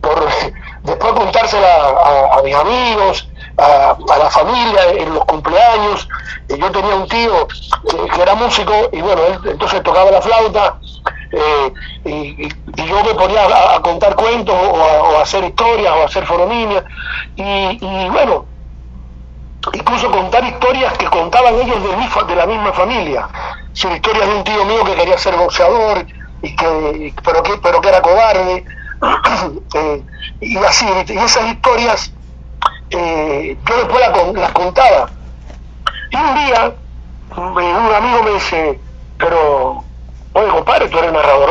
por después contársela a mis amigos, a, la familia en los cumpleaños. Yo tenía un tío que, era músico y bueno, él entonces tocaba la flauta eh, y, yo me ponía a, contar cuentos o a, hacer historias o a hacer foronimias y, bueno, incluso contar historias que contaban ellos de, mi, de la misma familia. Son historias de un tío mío que quería ser boxeador y que pero que pero que era cobarde eh, y así y esas historias eh, yo después las contaba. Y un día un amigo me dice, pero, oye compadre, tú eres narrador.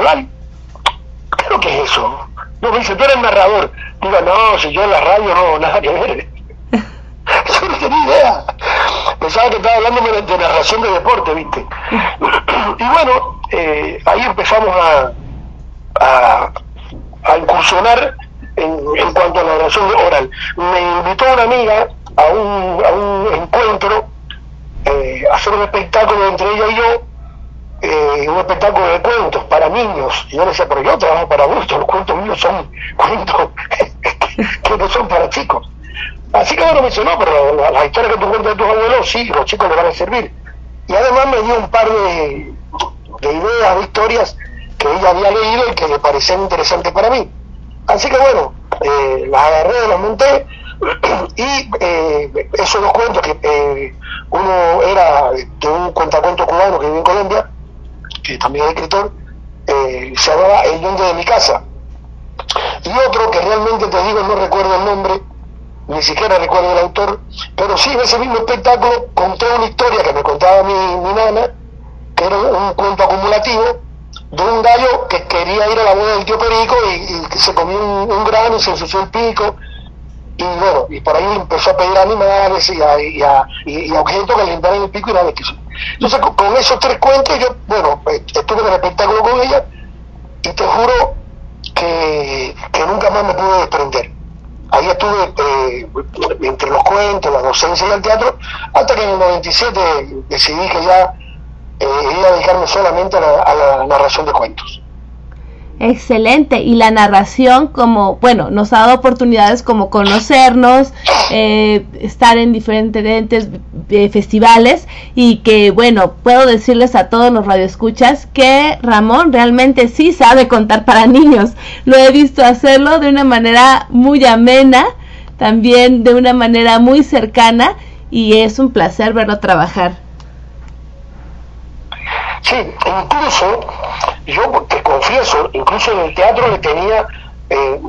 ¿Qué es lo que es eso? No, me dice, tú eres narrador. Digo, no, si yo en la radio no, nada que ver. yo no tenía idea. Pensaba que estaba hablando de, narración de deporte, ¿viste? y bueno, eh, ahí empezamos a, a, a incursionar en, cuanto a la narración oral. Me invitó una amiga a un, a un encuentro, eh, a hacer un espectáculo entre ella y yo, eh, un espectáculo de cuentos para niños. Y yo le decía, pero yo trabajo para adultos, los cuentos míos son cuentos que no son para chicos. Así que bueno, me dice, pero las historias que tú cuentas de tus abuelos, sí, los chicos les van a servir. Y además me dio un par de, de ideas, de historias que ella había leído y que le parecían interesantes para mí. Así que bueno, eh, las agarré, las monté y eh, esos dos cuentos que eh, uno era de un cuentacuento cubano que vive en Colombia, que también es escritor, eh, se llamaba El Duende de mi casa. Y otro que realmente te digo no recuerdo el nombre, ni siquiera recuerdo el autor, pero sí en ese mismo espectáculo conté una historia que me contaba mi, mi nana, que era un cuento acumulativo, de un gallo que quería ir a la boda del tío Perico y, que se comió un, grano y se ensució el pico y bueno, y por ahí empezó a pedir animales y a, y a, y a objetos que le el pico y nada quiso. Entonces con, esos tres cuentos yo, bueno, pues, estuve en el espectáculo con ella y te juro que, que nunca más me pude desprender. Ahí estuve eh, entre los cuentos, la docencia y el teatro, hasta que en el 97 decidí que ya eh, iba a dedicarme solamente a la, narración de cuentos. Excelente. Y la narración como, bueno, nos ha dado oportunidades como conocernos, eh, estar en diferentes eh, festivales y que, bueno, puedo decirles a todos los radioescuchas que Ramón realmente sí sabe contar para niños. Lo he visto hacerlo de una manera muy amena, también de una manera muy cercana y es un placer verlo trabajar. Sí, incluso, yo te confieso, incluso en el teatro le tenía, eh,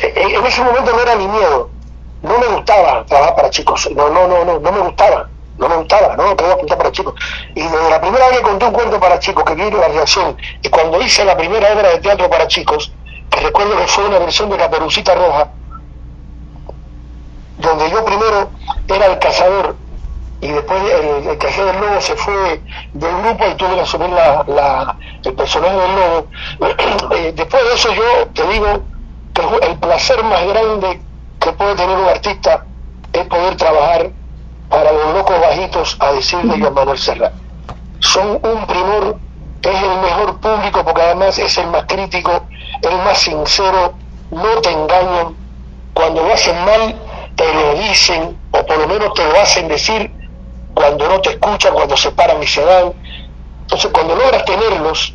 en ese momento no era ni miedo, no me gustaba trabajar para chicos, no, no, no, no, no me gustaba, no me gustaba, no, quería apuntar para chicos. Y desde la primera vez que conté un cuento para chicos, que vi la reacción, y cuando hice la primera obra de teatro para chicos, que recuerdo que fue una versión de Caperucita Roja, donde yo primero era el cazador y después el, cajero del lobo se fue del grupo y tuve que asumir la, el personaje del lobo. Eh, después de eso yo te digo que el placer más grande que puede tener un artista es poder trabajar para los locos bajitos a decirle yo a Manuel Serra. Son un primor, es el mejor público porque además es el más crítico, el más sincero, no te engañan, cuando lo hacen mal te lo dicen o por lo menos te lo hacen decir cuando no te escuchan, cuando se paran y se dan. Entonces, cuando logras tenerlos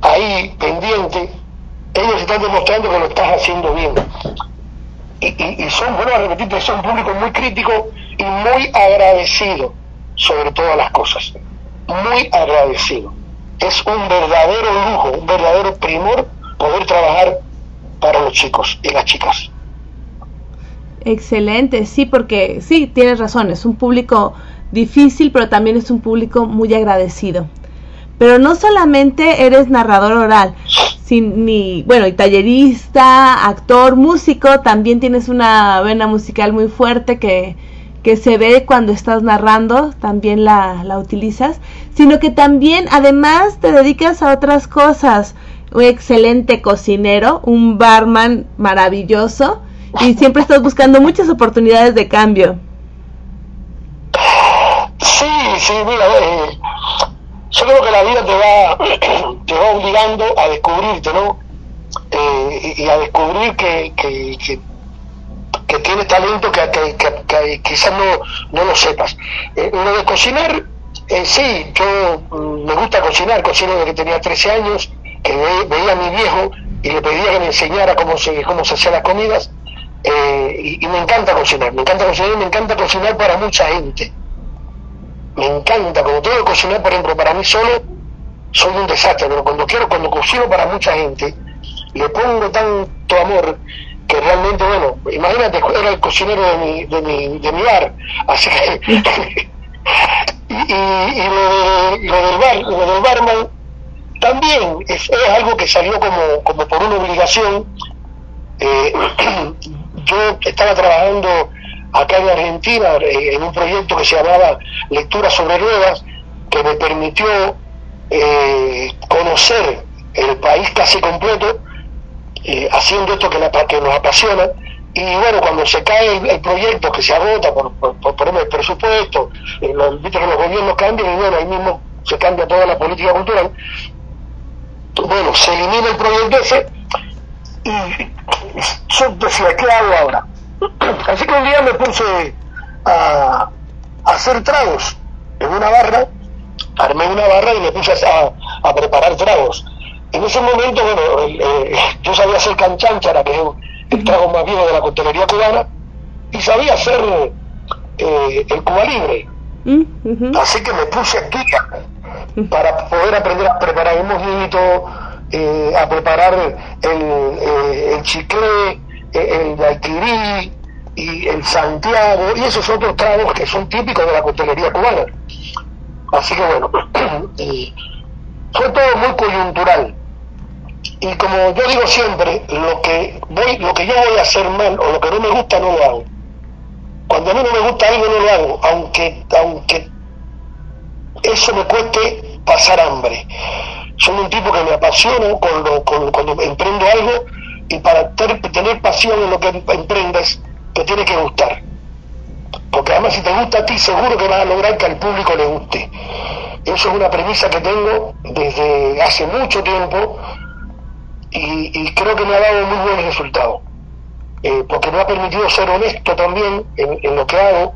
ahí pendiente, ellos están demostrando que lo estás haciendo bien. Y, y, son, bueno, repetirte, son un público muy crítico y muy agradecido sobre todas las cosas. Muy agradecido. Es un verdadero lujo, un verdadero primor poder trabajar para los chicos y las chicas. Excelente, sí, porque sí, tienes razón, es un público difícil, pero también es un público muy agradecido. Pero no solamente eres narrador oral, sin, ni, bueno, y tallerista, actor, músico, también tienes una vena musical muy fuerte que, que se ve cuando estás narrando, también la, la utilizas, sino que también además te dedicas a otras cosas. Un excelente cocinero, un barman maravilloso y siempre estás buscando muchas oportunidades de cambio. Sí, mira, eh, yo creo que la vida te va, te va obligando a descubrirte, ¿no? Eh, y, a descubrir que, que, que, tienes talento que, que, quizás no, no lo sepas. Eh, lo de cocinar, eh, sí, yo mm, me gusta cocinar, cocino desde que tenía 13 años, que veía a mi viejo y le pedía que me enseñara cómo se, cómo se hacían las comidas, y, y me encanta cocinar, me encanta cocinar y me encanta cocinar para mucha gente me encanta, como tengo que cocinar, por ejemplo, para mí solo, soy un desastre, pero cuando quiero, cuando cocino para mucha gente, le pongo tanto amor que realmente, bueno, imagínate, era el cocinero de mi, de mi, de mi bar, así que... y, y, lo, del bar, lo del barman también es, algo que salió como, como por una obligación. Eh, yo estaba trabajando acá en Argentina eh, en un proyecto que se llamaba Lectura sobre Ruedas, que me permitió eh, conocer el país casi completo, eh, haciendo esto que, la, que nos apasiona. Y bueno, cuando se cae el, proyecto, que se agota por, por, el presupuesto, los, que los gobiernos cambian y bueno, ahí mismo se cambia toda la política cultural. Bueno, se elimina el proyecto ese y yo decía, ¿qué hago ahora? Así que un día me puse a, hacer tragos en una barra, armé una barra y me puse a, preparar tragos. En ese momento, bueno, eh, yo sabía hacer canchanchara, que es el trago más viejo de la coctelería cubana, y sabía hacer eh, el Cuba Libre. Mm, Así que me puse aquí para poder aprender a preparar un mojito, eh, a preparar el, el chicle, el daiquiri y el Santiago y esos otros tragos que son típicos de la costelería cubana. Así que bueno, fue todo muy coyuntural. Y como yo digo siempre, lo que voy, lo que yo voy a hacer mal o lo que no me gusta no lo hago. Cuando a mí no me gusta algo no lo hago, aunque, aunque eso me cueste pasar hambre. Soy un tipo que me apasiona cuando, cuando emprendo algo y para tener pasión en lo que emprendas, te tiene que gustar. Porque además si te gusta a ti, seguro que vas a lograr que al público le guste. Eso es una premisa que tengo desde hace mucho tiempo y, creo que me ha dado muy buen resultado. Eh, porque me ha permitido ser honesto también en, lo que hago,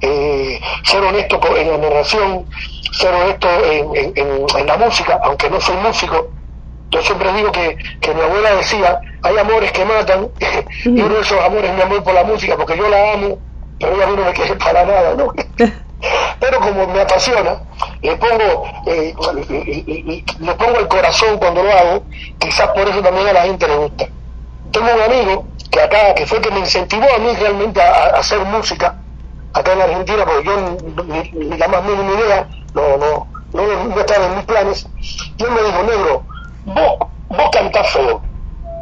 eh, ser honesto en la narración, ser honesto en, la música, aunque no soy músico. Yo siempre digo que, que mi abuela decía, hay amores que matan, y uno de esos amores es mi amor por la música, porque yo la amo, pero ella no me quiere para nada, ¿no? pero como me apasiona, le pongo, eh, le pongo el corazón cuando lo hago, quizás por eso también a la gente le gusta. Tengo un amigo que acá, que fue que me incentivó a mí realmente a, hacer música acá en Argentina, porque yo ni, la más mínima idea, no, no, no, no estaba en mis planes, y él me dijo, negro, vos, vos cantás feo,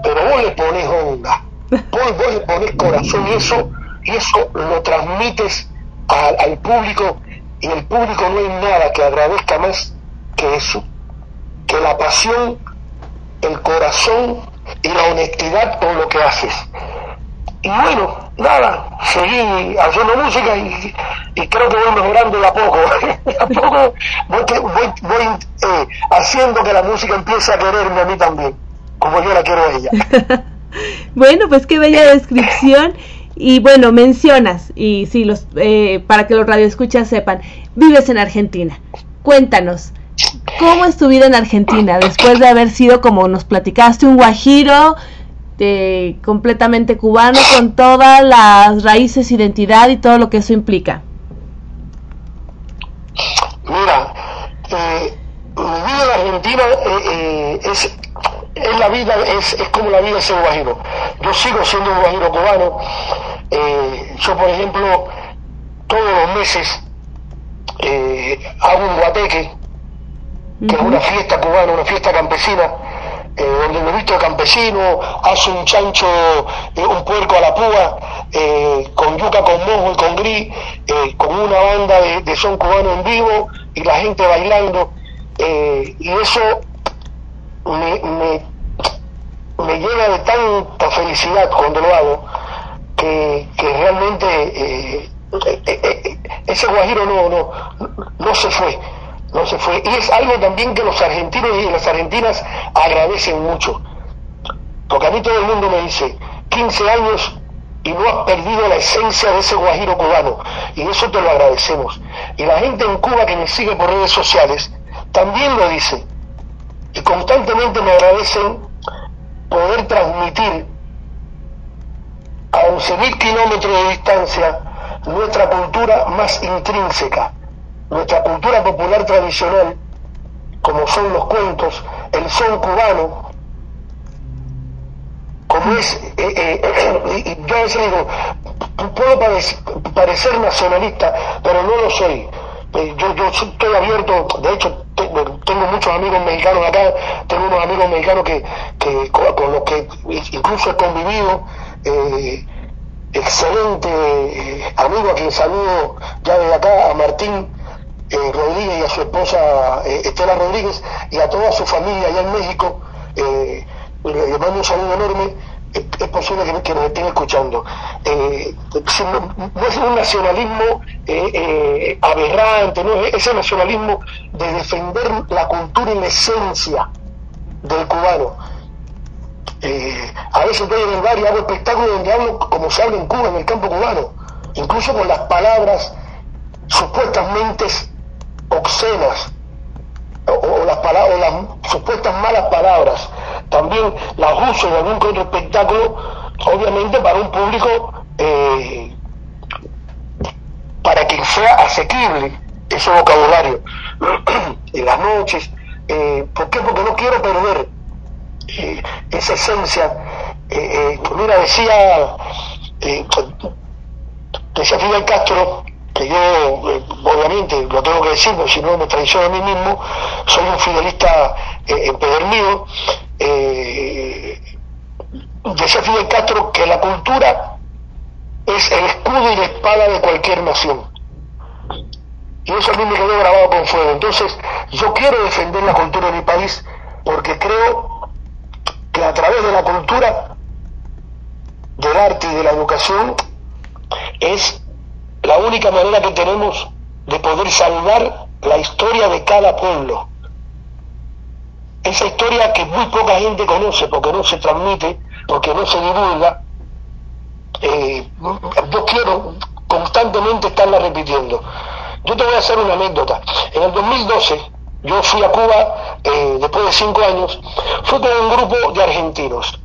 pero vos le pones onda, vos, vos le pones corazón y eso, y eso lo transmites al, público y el público no hay nada que agradezca más que eso, que la pasión, el corazón y la honestidad con lo que haces. Y bueno, nada, seguí haciendo música y, creo que voy mejorando de a poco. de a poco voy, eh, haciendo que la música empiece a quererme a mí también, como yo la quiero a ella. bueno, pues qué bella descripción. Y bueno, mencionas, y sí, los, eh, para que los radioescuchas sepan, vives en Argentina. Cuéntanos, ¿cómo es tu vida en Argentina después de haber sido, como nos platicaste, un guajiro de, completamente cubano con todas las raíces, identidad y todo lo que eso implica? Mira, eh, mi vida en Argentina eh, es es la vida, es, es como la vida de ser guajiro. Yo sigo siendo un guajiro cubano. Eh, yo, por ejemplo, todos los meses eh, hago un guateque, que es una fiesta cubana, una fiesta campesina, eh, donde visto de campesino, hace un chancho, un puerco a la púa, con yuca, con mojo y con gris, con una banda de, son cubano en vivo y la gente bailando. y eso me, me, me llena de tanta felicidad cuando lo hago que, que realmente eh, eh, eh, ese guajiro no, no, no se fue, no se fue. Y es algo también que los argentinos y las argentinas agradecen mucho. Porque a mí todo el mundo me dice, 15 años y no has perdido la esencia de ese guajiro cubano. Y eso te lo agradecemos. Y la gente en Cuba que me sigue por redes sociales también lo dice y constantemente me agradecen poder transmitir a 11.000 kilómetros de distancia nuestra cultura más intrínseca, nuestra cultura popular tradicional, como son los cuentos, el son cubano, como es, eh, eh, y yo a veces digo, puedo parecer nacionalista, pero no lo soy. Eh, yo, yo estoy abierto, de hecho tengo, muchos amigos mexicanos acá, tengo unos amigos mexicanos que, con, los que incluso he convivido, eh, excelente eh, amigo a quien saludo ya desde acá, a Martín Rodríguez y a su esposa Estela Rodríguez y a toda su familia allá en México, le mando un saludo enorme es posible que, nos estén escuchando. Eh, no, es un nacionalismo eh, eh, aberrante, no es ese nacionalismo de defender la cultura y la esencia del cubano. a veces voy en el bar y hago espectáculos donde hablo como se habla en Cuba, en el campo cubano, incluso con las palabras supuestamente obscenas o, las palabras, las supuestas malas palabras, también las uso en algún otro espectáculo, obviamente para un público eh, para que sea asequible ese vocabulario en las noches. Eh, ¿Por qué? Porque no quiero perder eh, esa esencia. Eh, mira, decía, decía Fidel Castro, que yo eh, obviamente lo tengo que decir, porque si no me traiciono a mí mismo, soy un fidelista eh, empedernido. Eh, decía Fidel Castro que la cultura es el escudo y la espada de cualquier nación. Y eso a mí me quedó grabado con fuego. Entonces, yo quiero defender la cultura de mi país porque creo que a través de la cultura, del arte y de la educación, es la única manera que tenemos de poder salvar la historia de cada pueblo. Esa historia que muy poca gente conoce porque no se transmite, porque no se divulga. Eh, yo quiero constantemente estarla repitiendo. Yo te voy a hacer una anécdota. En el 2012 yo fui a Cuba eh, después de cinco años, fui con un grupo de argentinos.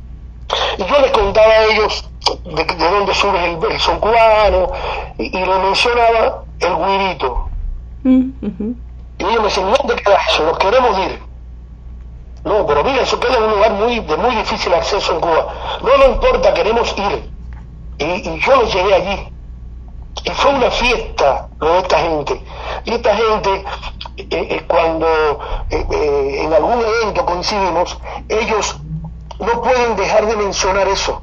Y yo les contaba a ellos de, dónde surge el, son cubano y, les mencionaba el guirito. Mm, y ellos me decían, ¿dónde queda eso? Nos queremos ir. No, pero mira, eso queda en un lugar muy, de muy difícil acceso en Cuba. No, no importa, queremos ir. Y, yo los llevé allí. Y fue una fiesta lo de esta gente. Y esta gente, eh, eh, cuando eh, en algún evento coincidimos, ellos no pueden dejar de mencionar eso,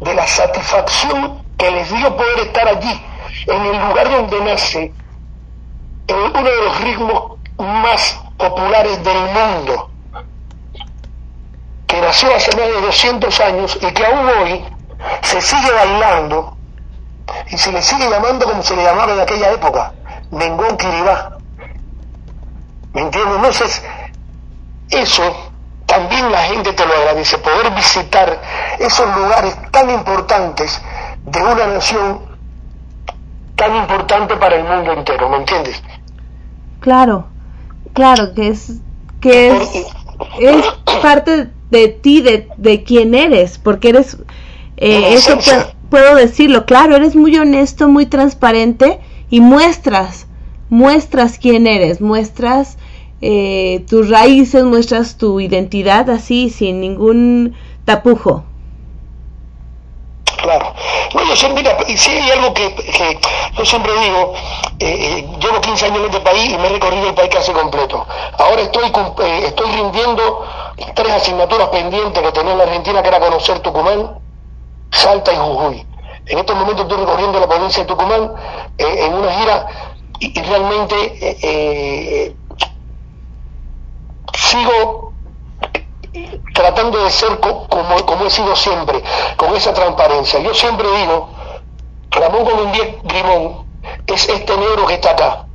de la satisfacción que les dio poder estar allí, en el lugar donde nace uno de los ritmos más populares del mundo, que nació hace más de 200 años y que aún hoy se sigue bailando y se le sigue llamando como se le llamaba en aquella época, Mengón Kiribá. ¿Me entiendes? Entonces, eso también la gente te lo agradece, poder visitar esos lugares tan importantes de una nación tan importante para el mundo entero, ¿me entiendes? Claro, claro, que es, que es, es parte de ti, de, de quién eres, porque eres, eh, eso puedo, decirlo, claro, eres muy honesto, muy transparente y muestras, muestras quién eres, muestras eh, tus raíces, muestras tu identidad así, sin ningún tapujo. Claro. No, yo sé, mira, y si hay algo que, que yo siempre digo, eh, llevo 15 años en este país y me he recorrido el país casi completo. Ahora estoy, estoy rindiendo tres asignaturas pendientes que tenía en la Argentina, que era conocer Tucumán, Salta y Jujuy. En estos momentos estoy recorriendo la provincia de Tucumán eh, en una gira y, realmente eh, eh, sigo tratando de ser como, como he sido siempre, con esa transparencia. Yo siempre digo, Ramón Colombier Grimón es este negro que está acá.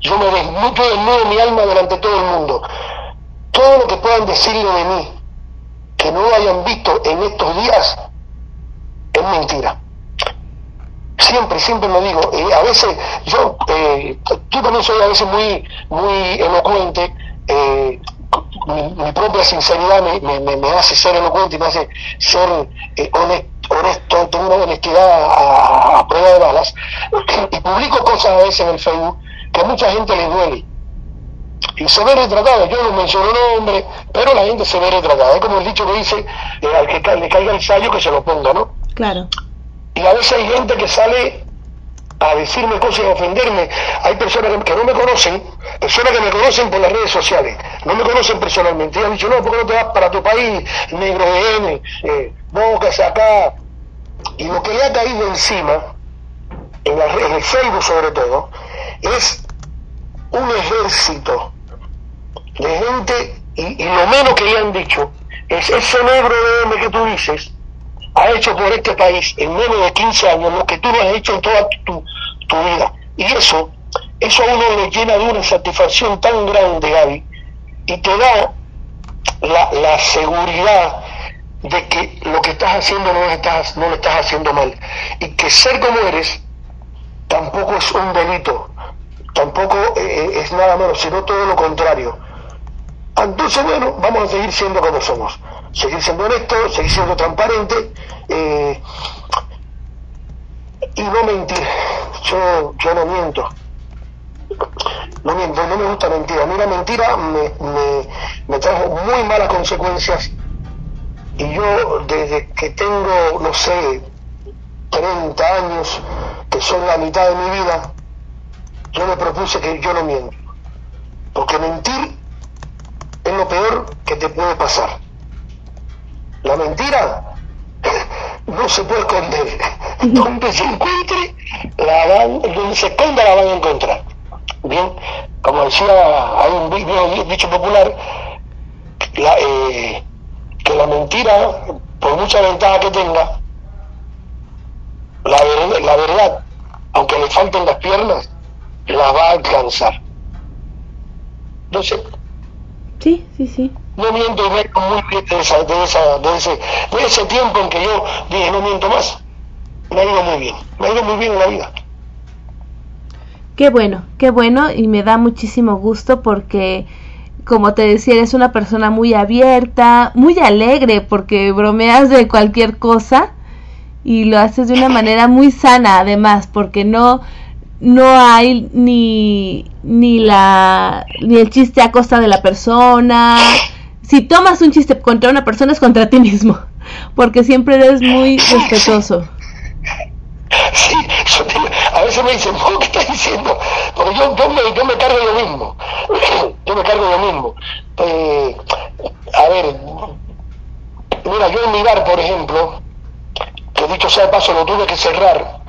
Yo me desnudo, desnudo mi alma delante de todo el mundo todo lo que puedan decirle de mí que no lo hayan visto en estos días es mentira. Siempre, siempre lo digo. Eh, a veces yo, eh, tú también soy a veces muy, muy elocuente. Eh, mi, propia sinceridad me, me, me, hace ser elocuente y me hace ser honesto, tengo una honestidad a, a, prueba de balas. Y publico cosas a veces en el Facebook que a mucha gente le duele y se ve retratado, yo no menciono nombre, pero la gente se ve retratada. Es como el dicho que dice, eh, al que le caiga el sallo que se lo ponga, ¿no? Claro. Y a veces hay gente que sale a decirme cosas y ofenderme. Hay personas que, no me conocen, personas que me conocen por las redes sociales, no me conocen personalmente. Y han dicho, no, ¿por qué no te vas para tu país, negro de N, eh, acá? Y lo que le ha caído encima, en, la, en el Facebook sobre todo, es un ejército de gente, y, lo menos que le han dicho, es ese negro de M que tú dices, ha hecho por este país en menos de 15 años lo que tú no has hecho en toda tu, vida. Y eso, eso a uno le llena de una satisfacción tan grande, Gaby, y te da la, la seguridad de que lo que estás haciendo no lo estás, no lo estás haciendo mal. Y que ser como eres tampoco es un delito, tampoco eh, eh, es nada menos, sino todo lo contrario. Entonces, bueno, vamos a seguir siendo como somos, seguir siendo honestos, seguir siendo transparentes eh, y no mentir. Yo, yo no miento. No miento, no me gusta mentir. A mí la mentira me, me, me trajo muy malas consecuencias y yo desde que tengo, no sé, 30 años, que son la mitad de mi vida, yo me propuse que yo no miento. Porque mentir es lo peor que te puede pasar. La mentira no se puede esconder. Donde se encuentre, la van, donde se esconda la van a encontrar. Bien, como decía, hay un dicho popular, eh, que la mentira, por mucha ventaja que tenga, la, la verdad, aunque le falten las piernas, las va a alcanzar. Sé. Sí, sí, sí. No miento y me ha muy bien de, esa, de, esa, de, ese, de ese tiempo en que yo dije no miento más. Me ha ido muy bien, me ha ido muy bien en la vida. Qué bueno, qué bueno y me da muchísimo gusto porque como te decía, eres una persona muy abierta, muy alegre porque bromeas de cualquier cosa y lo haces de una manera muy sana además porque no no hay ni ni la ni el chiste a costa de la persona. Si tomas un chiste contra una persona es contra ti mismo, porque siempre eres muy respetuoso. Sí, a veces me dicen, ¿qué estás diciendo? Porque yo, yo, me, yo me cargo lo mismo. Yo me cargo lo mismo. Eh, a ver, mira, yo en mi bar, por ejemplo, que dicho sea de paso, lo tuve que cerrar.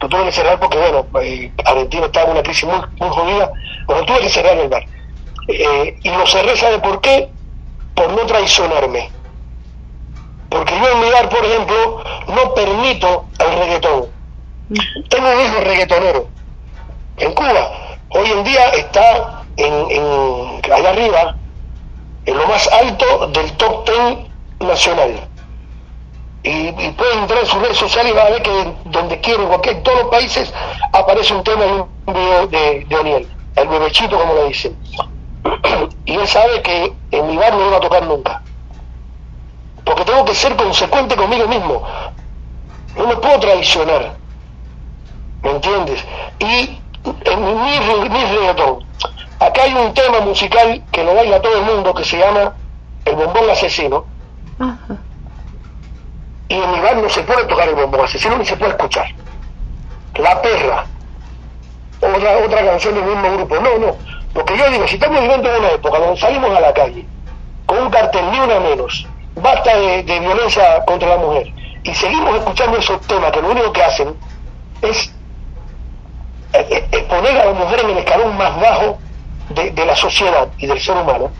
Lo tuve que cerrar porque, bueno, eh, Argentina estaba en una crisis muy, muy jodida. Bueno, tuve que cerrar el bar. Eh, y lo cerré, ¿sabe por qué? Por no traicionarme. Porque yo en mi bar, por ejemplo, no permito el reggaetón. Tengo un hijo reggaetonero en Cuba. Hoy en día está en, en, allá arriba, en lo más alto del top ten nacional. Y, y pueden entrar en sus redes sociales y van a ver que donde cualquier, en todos los países aparece un tema y un video de, de Oniel, el bebechito como le dicen. Y él sabe que en mi bar no lo va a tocar nunca. Porque tengo que ser consecuente conmigo mismo. No me puedo traicionar. ¿Me entiendes? Y en mi, mi, mi reggaetón, acá hay un tema musical que lo baila todo el mundo que se llama El Bombón Asesino. Ajá. Y en mi bar no se puede tocar el bombón asesino ni se puede escuchar. La perra. Otra, otra canción del mismo grupo. No, no. Porque yo digo, si estamos viviendo en una época donde salimos a la calle con un cartel ni una menos, basta de, violencia contra la mujer, y seguimos escuchando esos temas que lo único que hacen es eh, eh, poner a la mujer en el escalón más bajo de, la sociedad y del ser humano,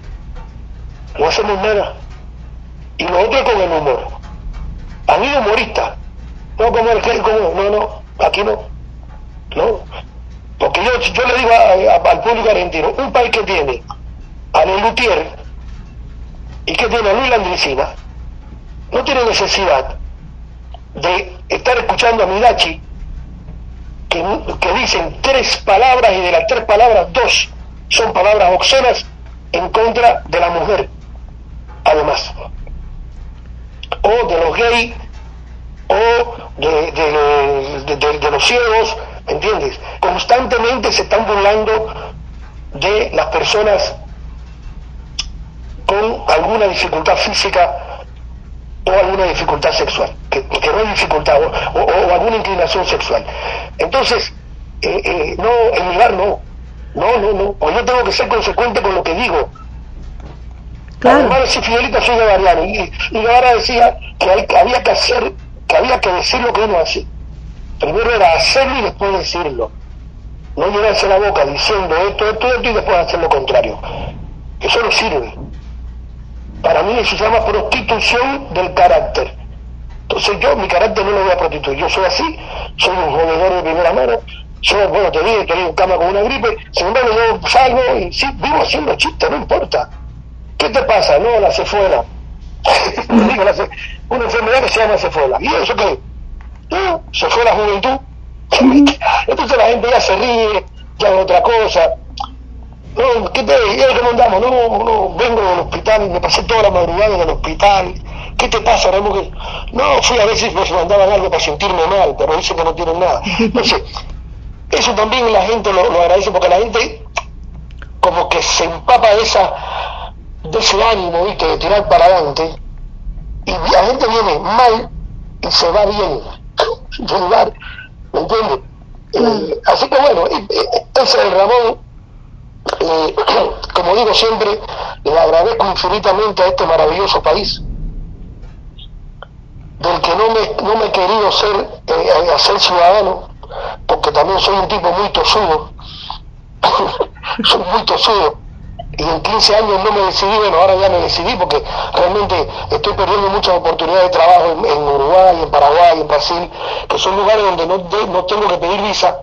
no hacemos nada. Y lo otro con el humor. Han ido humoristas, no como el que, como, no, no, aquí no, no. Porque yo, yo le digo a, al público argentino, un país que tiene a Lelutier y que tiene a Luis Landricina, no tiene necesidad de estar escuchando a Midachi que, que, dicen tres palabras y de las tres palabras dos son palabras obscenas en contra de la mujer, además. O de los gays, o de, de los ciegos, ¿entiendes? Constantemente se están burlando de las personas con alguna dificultad física o alguna dificultad sexual, que, que no hay dificultad, o, o, o, alguna inclinación sexual. Entonces, eh, eh, no, en mi bar no, no, no, no, o yo tengo que ser consecuente con lo que digo. Claro. Además, si Fidelita soy de Mariano, y, y Guevara decía que, hay, que había que hacer, que había que decir lo que uno hace. Primero era hacerlo y después decirlo. No llenarse la boca diciendo esto, esto, esto y después hacer lo contrario. Eso no sirve. Para mí eso se llama prostitución del carácter. Entonces yo mi carácter no lo voy a prostituir. Yo soy así, soy un jodedor de primera mano, soy, bueno, te digo, estoy en cama con una gripe, sin embargo yo salgo y sí, vivo haciendo chistes, no importa. ¿Qué te pasa? No, la cefuela. digo, una enfermedad que se llama cefuela. ¿Y eso qué? No, se fue la juventud. Entonces la gente ya se ríe, ya es otra cosa. No, ¿qué te ¿Cómo andamos? No, no, vengo del hospital, me pasé toda la madrugada en el hospital. ¿Qué te pasa, Ramón? No, fui a ver si me mandaban algo para sentirme mal, pero dicen que no tienen nada. Entonces, eso también la gente lo, lo agradece porque la gente como que se empapa de esa de ese ánimo, ¿viste? de tirar para adelante, y la gente viene mal y se va bien bar, ¿me entiendes? Eh, así que bueno, ese es el Ramón. Eh, como digo siempre, le agradezco infinitamente a este maravilloso país, del que no me, no me he querido ser, eh, hacer ciudadano, porque también soy un tipo muy tosudo, soy muy tosudo, y en 15 años no me decidí, bueno, ahora ya me decidí porque realmente estoy perdiendo muchas oportunidades de trabajo en, Uruguay, en Paraguay, en Brasil, que son lugares donde no, no tengo que pedir visa,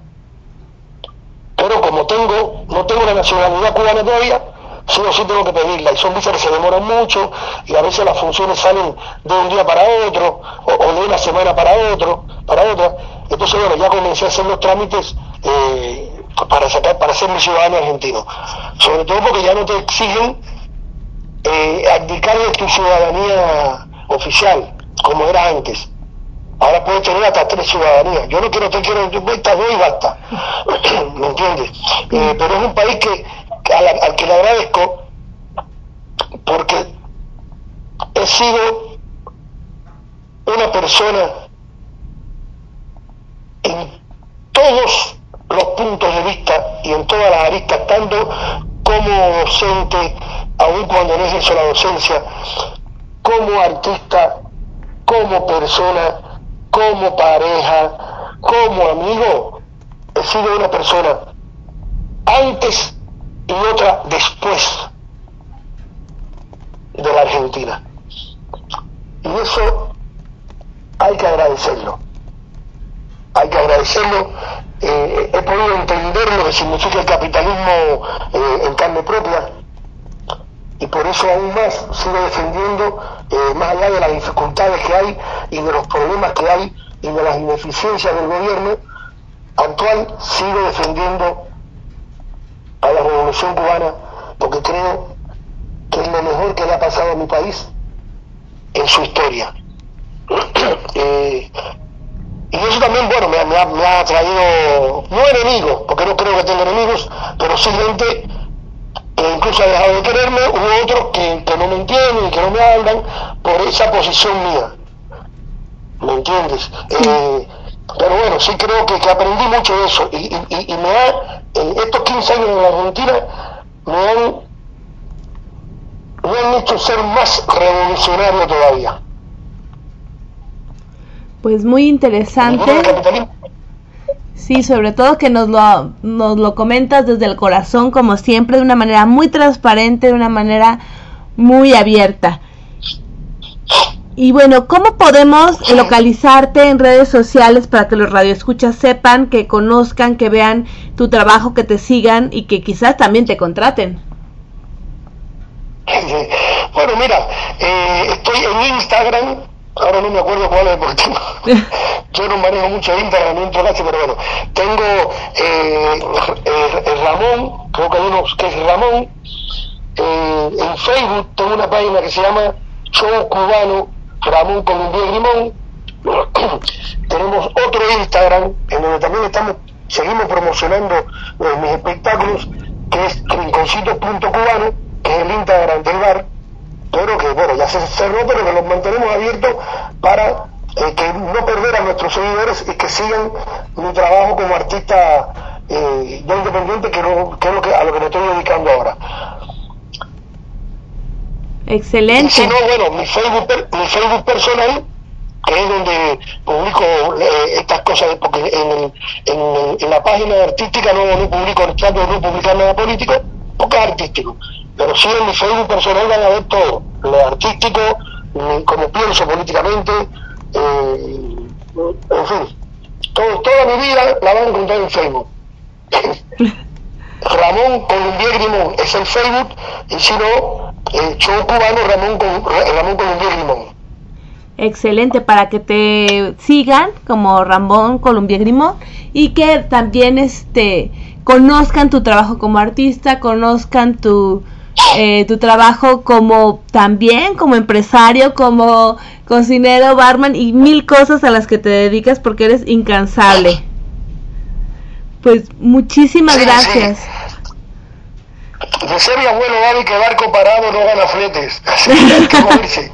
pero como tengo, no tengo la nacionalidad cubana todavía, sí o sí tengo que pedirla. Y son visas que se demoran mucho y a veces las funciones salen de un día para otro o, de una semana para otro, para otra. Entonces, bueno, ya comencé a hacer los trámites eh, para sacar, para ser mi ciudadano argentino. Sobre todo porque ya no te exigen eh, abdicar de tu ciudadanía oficial, como era antes. Ahora puedes tener hasta tres ciudadanías. Yo no quiero, te quiero, yo dos y basta. ¿Me entiendes? Eh, pero es un país que, al, que le agradezco porque he sido una persona en todos los puntos de vista y en todas las aristas, tanto como docente, aun cuando no ejerzo la docencia, como artista, como persona, como pareja, como amigo, he sido una persona antes y otra después de la Argentina. Y eso hay que agradecerlo. Hay que agradecerlo. Eh, he podido entender lo que significa el capitalismo eh, en carne propia y por eso aún más sigo defendiendo, eh, más allá de las dificultades que hay y de los problemas que hay y de las ineficiencias del gobierno actual, sigo defendiendo a la revolución cubana porque creo que es lo mejor que le ha pasado a mi país en su historia. Eh, y eso también, bueno, me, ha, traído, no enemigos, porque no creo que tenga enemigos, pero sí gente que incluso ha dejado de quererme, u otros que, no me entienden y que no me hablan por esa posición mía. ¿Me entiendes? Eh, pero bueno, sí creo que, aprendí mucho de eso y, y, me ha, estos 15 años en la Argentina me han, me han hecho ser más revolucionario todavía. Pues muy interesante. Sí, sobre todo que nos lo, nos lo comentas desde el corazón, como siempre, de una manera muy transparente, de una manera muy abierta. Y bueno, ¿cómo podemos localizarte en redes sociales para que los radioescuchas sepan, que conozcan, que vean tu trabajo, que te sigan y que quizás también te contraten? Bueno, mira, eh, estoy en Instagram, ahora no me acuerdo cuál es porque yo no manejo mucho Instagram, no clase, pero bueno, tengo eh, eh, Ramón, creo que hay uno que es Ramón, en Facebook tengo una página que se llama Show Cubano Ramón Columbia Limón. Tenemos otro Instagram en donde también estamos, seguimos promocionando eh, mis espectáculos, que es rinconcito.cubano, que es el Instagram del bar, pero que bueno, ya se cerró, pero que los mantenemos abiertos para eh, que no perder a nuestros seguidores y que sigan mi trabajo como artista eh, independiente, que, que es lo que, a lo que me estoy dedicando ahora. Excelente. Si no, bueno, mi Facebook, mi Facebook personal, que es donde publico eh, estas cosas, porque en, en, en, la página artística no, no publico, trato de no publicar nada político, porque es artístico. Pero sí en mi Facebook personal van a ver todo, lo artístico, como pienso políticamente, eh, en fin, todo, toda mi vida la van a encontrar en Facebook. Ramón Columbier Grimón es el Facebook, y si no, el show cubano Ramón, Ramón Columbier Grimón. Excelente, para que te sigan como Ramón Columbier Grimón y que también este conozcan tu trabajo como artista, conozcan tu, eh, tu trabajo como también como empresario, como cocinero, barman y mil cosas a las que te dedicas porque eres incansable. Pues muchísimas gracias. De ser mi abuelo que barco parado no gana fletes. Así que hay que moverse.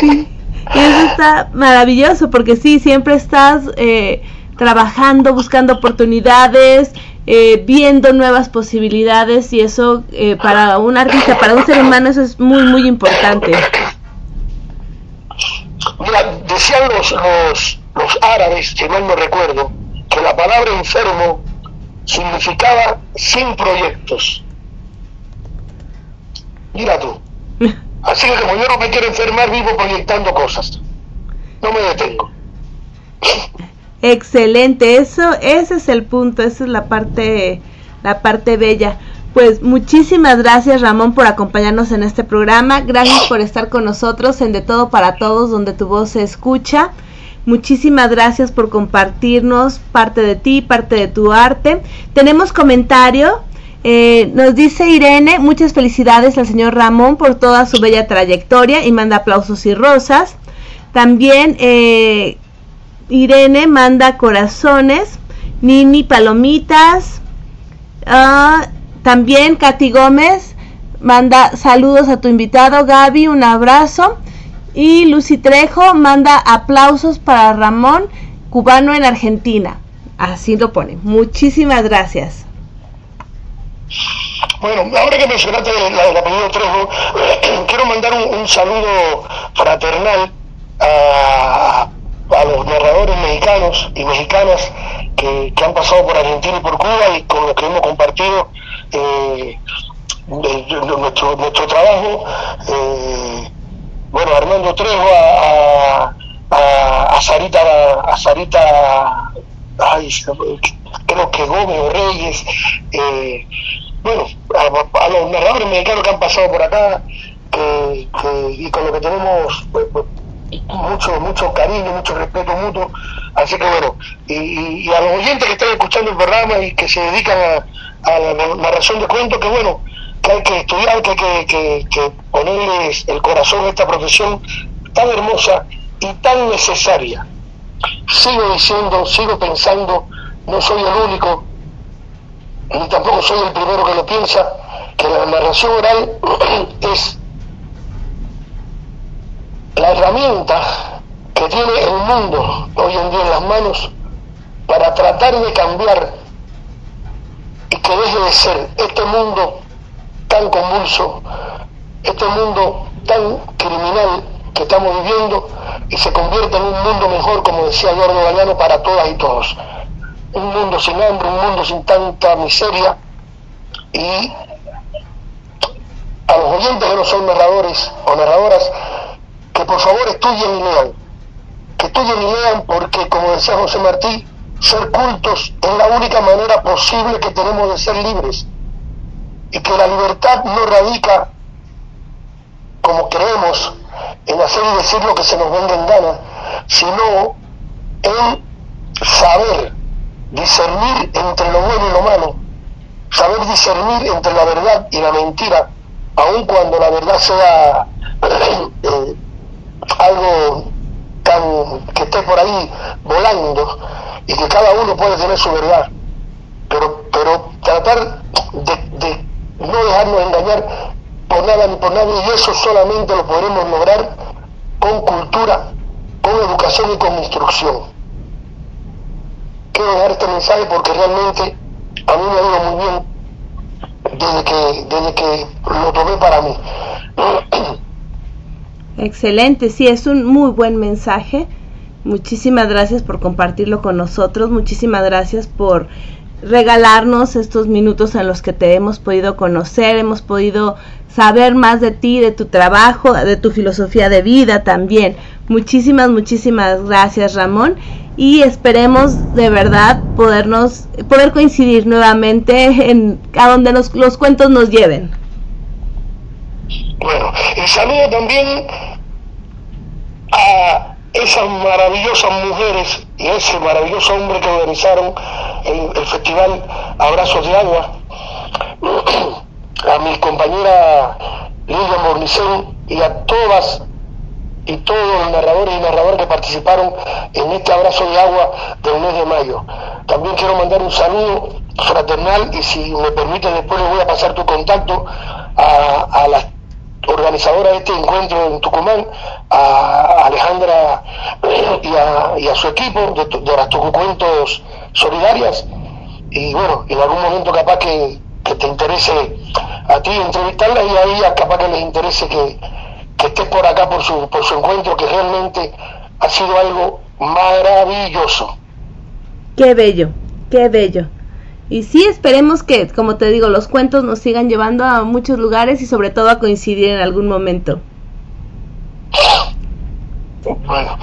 Sí, eso está maravilloso porque sí, siempre estás eh, trabajando, buscando oportunidades, eh, viendo nuevas posibilidades y eso eh, para un artista, para un ser humano, eso es muy, muy importante. Mira, decían los, los, los árabes, si mal no recuerdo, que la palabra enfermo significaba sin proyectos. Mira tú. Así que como yo no me quiero enfermar, vivo proyectando cosas. No me detengo. Excelente, eso, ese es el punto, esa es la parte, la parte bella. Pues muchísimas gracias Ramón por acompañarnos en este programa, gracias por estar con nosotros en De Todo para Todos, donde tu voz se escucha. Muchísimas gracias por compartirnos parte de ti, parte de tu arte. Tenemos comentario. Eh, nos dice Irene, muchas felicidades al señor Ramón por toda su bella trayectoria y manda aplausos y rosas. También eh, Irene manda corazones, Nini palomitas. Ah, también Katy Gómez manda saludos a tu invitado Gaby, un abrazo. Y Lucy Trejo manda aplausos para Ramón, cubano en Argentina. Así lo pone. Muchísimas gracias. Bueno, ahora que mencionaste el, apellido Trejo, quiero mandar un, saludo fraternal a, los narradores mexicanos y mexicanas que, han pasado por Argentina y por Cuba y con los que hemos compartido eh, nuestro, nuestro trabajo. Eh, bueno, Armando Trejo, a, a, a Sarita, a Sarita, ay, creo que Gómez Reyes, eh, bueno, a, los narradores mexicanos que han pasado por acá, que, y con lo que tenemos mucho, mucho cariño, mucho respeto mutuo, así que bueno, y, y, a los oyentes que están escuchando el programa y que se dedican a, la narración de cuentos, que bueno, que hay que estudiar, que hay que, ponerles el corazón a esta profesión tan hermosa y tan necesaria. Sigo diciendo, sigo pensando, no soy el único, ni tampoco soy el primero que lo piensa, que la narración oral es la herramienta que tiene el mundo hoy en día en las manos para tratar de cambiar y que deje de ser este mundo tan convulso, este mundo tan criminal que estamos viviendo y se convierte en un mundo mejor, como decía Eduardo Galeano, para todas y todos. Un mundo sin hambre, un mundo sin tanta miseria y a los oyentes que no son narradores o narradoras, que por favor estudien y lean. Que estudien y lean porque, como decía José Martí, ser cultos es la única manera posible que tenemos de ser libres y que la libertad no radica, como creemos, en hacer y decir lo que se nos venga en gana, sino en saber discernir entre lo bueno y lo malo, saber discernir entre la verdad y la mentira, aun cuando la verdad sea eh, algo tan que esté por ahí volando y que cada uno puede tener su verdad, pero, pero tratar de no dejarnos engañar por nada ni por nadie y eso solamente lo podremos lograr con cultura, con educación y con instrucción. Quiero dejar este mensaje porque realmente a mí me ha ido muy bien desde que, desde que lo tomé para mí. Excelente, sí, es un muy buen mensaje. Muchísimas gracias por compartirlo con nosotros, muchísimas gracias por regalarnos estos minutos en los que te hemos podido conocer, hemos podido saber más de ti, de tu trabajo, de tu filosofía de vida también. Muchísimas, muchísimas gracias Ramón y esperemos de verdad podernos, poder coincidir nuevamente en a donde los cuentos nos lleven. Bueno, y saludo también a esas maravillosas mujeres y ese maravilloso hombre que organizaron el, festival Abrazos de Agua, a mi compañera Lidia Mornicén y a todas y todos los narradores y narradoras que participaron en este abrazo de agua del mes de mayo. También quiero mandar un saludo fraternal y si me permite después le voy a pasar tu contacto a las organizadora de este encuentro en Tucumán, a Alejandra eh, y a, su equipo de, las Tucucuentos Solidarias. Y bueno, en algún momento capaz que, te interese a ti entrevistarla y a ella capaz que les interese que, que estés por acá por su, por su encuentro, que realmente ha sido algo maravilloso. Qué bello, qué bello. Y sí, esperemos que, como te digo, los cuentos nos sigan llevando a muchos lugares y sobre todo a coincidir en algún momento. Bueno,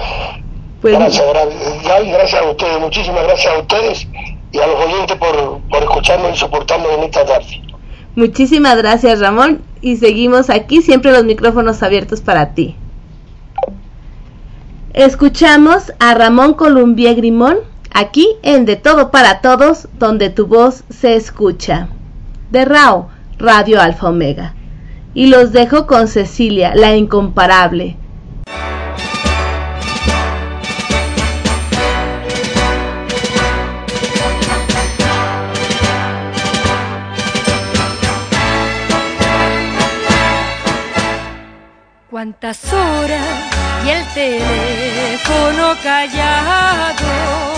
Pues, gracias, gracias a ustedes, muchísimas gracias a ustedes y a los oyentes por, por escucharnos y soportarnos en esta tarde. Muchísimas gracias Ramón y seguimos aquí siempre los micrófonos abiertos para ti. Escuchamos a Ramón Columbia Grimón aquí en De Todo para Todos, donde tu voz se escucha. De Rao, Radio Alfa Omega. Y los dejo con Cecilia, la incomparable cuántas horas y el teléfono callado,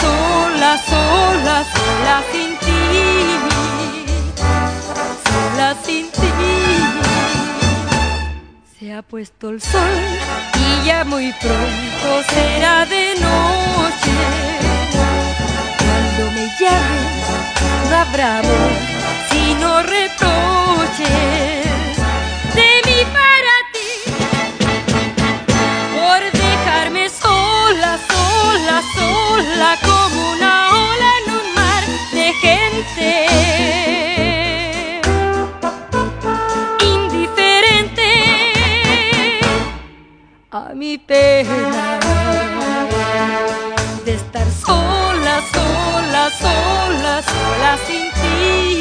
sola, sola, sola, sola sin ti, sola sin ti. Se ha puesto el sol y ya muy pronto será de noche. Cuando me llames no habrá amor, sino reproches de sola como una ola en un mar de gente. Indiferente a mi pena de estar sola, sola, sola, sola sin ti.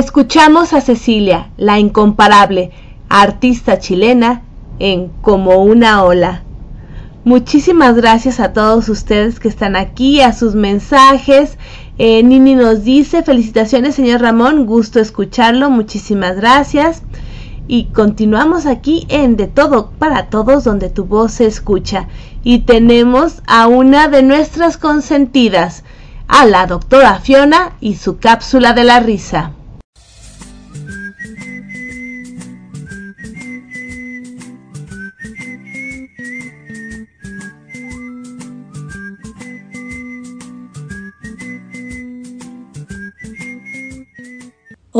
Escuchamos a Cecilia, la incomparable, artista chilena, en Como una ola. Muchísimas gracias a todos ustedes que están aquí, a sus mensajes. Eh, Nini nos dice, felicitaciones señor Ramón, gusto escucharlo, muchísimas gracias. Y continuamos aquí en De Todo para Todos, donde tu voz se escucha. Y tenemos a una de nuestras consentidas, a la doctora Fiona y su cápsula de la risa.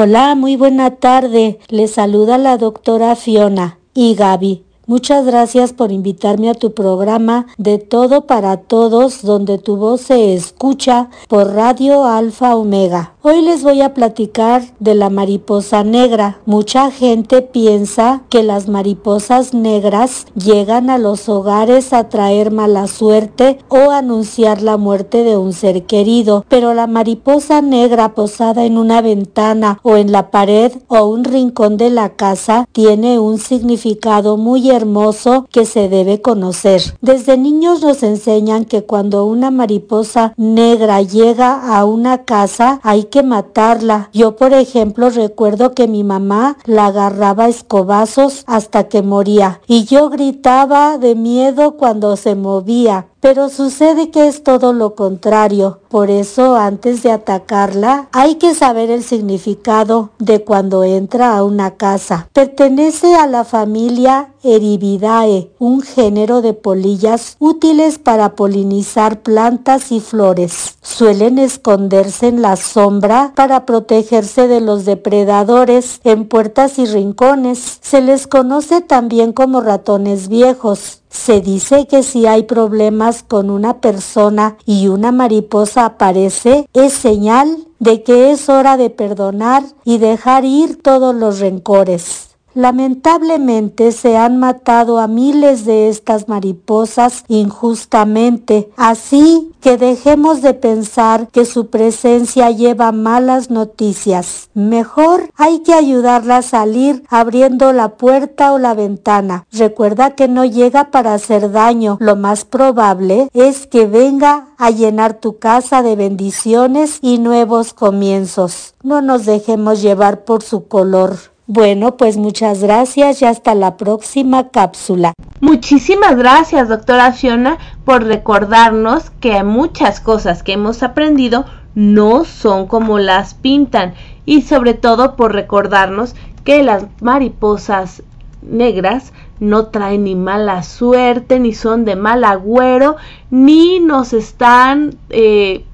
Hola, muy buena tarde. Le saluda la doctora Fiona y Gaby. Muchas gracias por invitarme a tu programa de Todo para Todos, donde tu voz se escucha por Radio Alfa Omega. Hoy les voy a platicar de la mariposa negra. Mucha gente piensa que las mariposas negras llegan a los hogares a traer mala suerte o anunciar la muerte de un ser querido, pero la mariposa negra posada en una ventana o en la pared o un rincón de la casa tiene un significado muy hermoso que se debe conocer. Desde niños nos enseñan que cuando una mariposa negra llega a una casa hay que matarla. Yo, por ejemplo, recuerdo que mi mamá la agarraba a escobazos hasta que moría y yo gritaba de miedo cuando se movía. Pero sucede que es todo lo contrario. Por eso, antes de atacarla, hay que saber el significado de cuando entra a una casa. Pertenece a la familia Eribidae, un género de polillas útiles para polinizar plantas y flores. Suelen esconderse en la sombra para protegerse de los depredadores en puertas y rincones. Se les conoce también como ratones viejos. Se dice que si hay problemas con una persona y una mariposa aparece, es señal de que es hora de perdonar y dejar ir todos los rencores. Lamentablemente se han matado a miles de estas mariposas injustamente, así que dejemos de pensar que su presencia lleva malas noticias. Mejor hay que ayudarla a salir abriendo la puerta o la ventana. Recuerda que no llega para hacer daño. Lo más probable es que venga a llenar tu casa de bendiciones y nuevos comienzos. No nos dejemos llevar por su color. Bueno, pues muchas gracias y hasta la próxima cápsula. Muchísimas gracias, doctora Fiona, por recordarnos que muchas cosas que hemos aprendido no son como las pintan y sobre todo por recordarnos que las mariposas negras no traen ni mala suerte, ni son de mal agüero, ni nos están eh,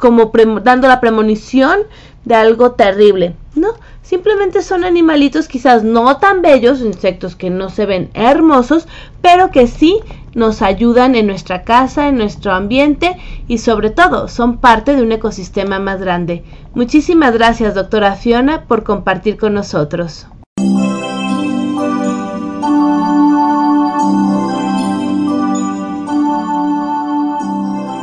como dando la premonición de algo terrible, ¿no? Simplemente son animalitos quizás no tan bellos, insectos que no se ven hermosos, pero que sí nos ayudan en nuestra casa, en nuestro ambiente y sobre todo son parte de un ecosistema más grande. Muchísimas gracias, doctora Fiona, por compartir con nosotros.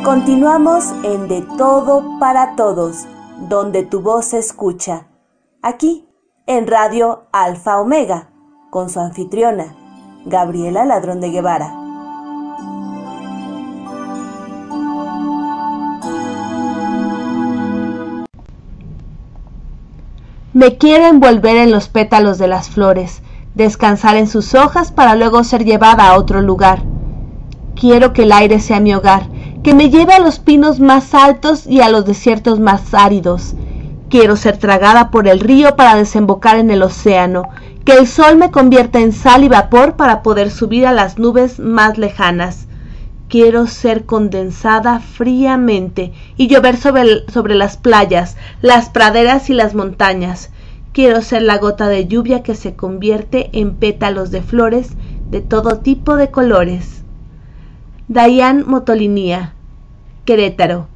Continuamos en De Todo para Todos, donde tu voz se escucha aquí en Radio Alfa Omega, con su anfitriona, Gabriela Ladrón de Guevara. Me quiero envolver en los pétalos de las flores, descansar en sus hojas para luego ser llevada a otro lugar. Quiero que el aire sea mi hogar, que me lleve a los pinos más altos y a los desiertos más áridos, Quiero ser tragada por el río para desembocar en el océano, que el sol me convierta en sal y vapor para poder subir a las nubes más lejanas. Quiero ser condensada fríamente y llover sobre, sobre, las playas, las praderas y las montañas. Quiero ser la gota de lluvia que se convierte en pétalos de flores de todo tipo de colores. Dayan Motolinía, Querétaro,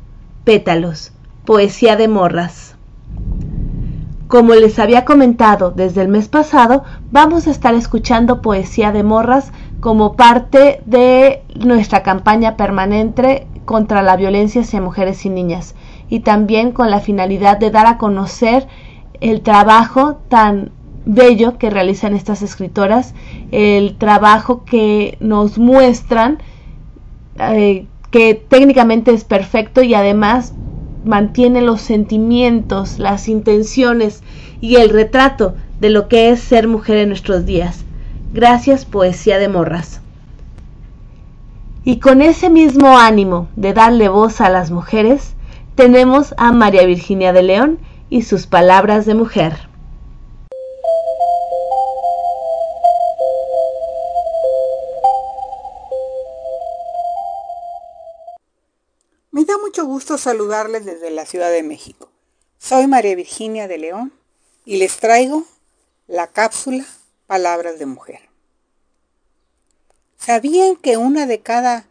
Pétalos, Poesía de Morras. Como les había comentado desde el mes pasado, vamos a estar escuchando poesía de morras como parte de nuestra campaña permanente contra la violencia hacia mujeres y niñas y también con la finalidad de dar a conocer el trabajo tan bello que realizan estas escritoras, el trabajo que nos muestran eh, que técnicamente es perfecto y además mantiene los sentimientos, las intenciones y el retrato de lo que es ser mujer en nuestros días. Gracias, Poesía de Morras. Y con ese mismo ánimo de darle voz a las mujeres, tenemos a María Virginia de León y sus palabras de mujer. Mucho gusto saludarles desde la Ciudad de México. Soy María Virginia de León y les traigo la cápsula Palabras de Mujer. ¿Sabían que una de cada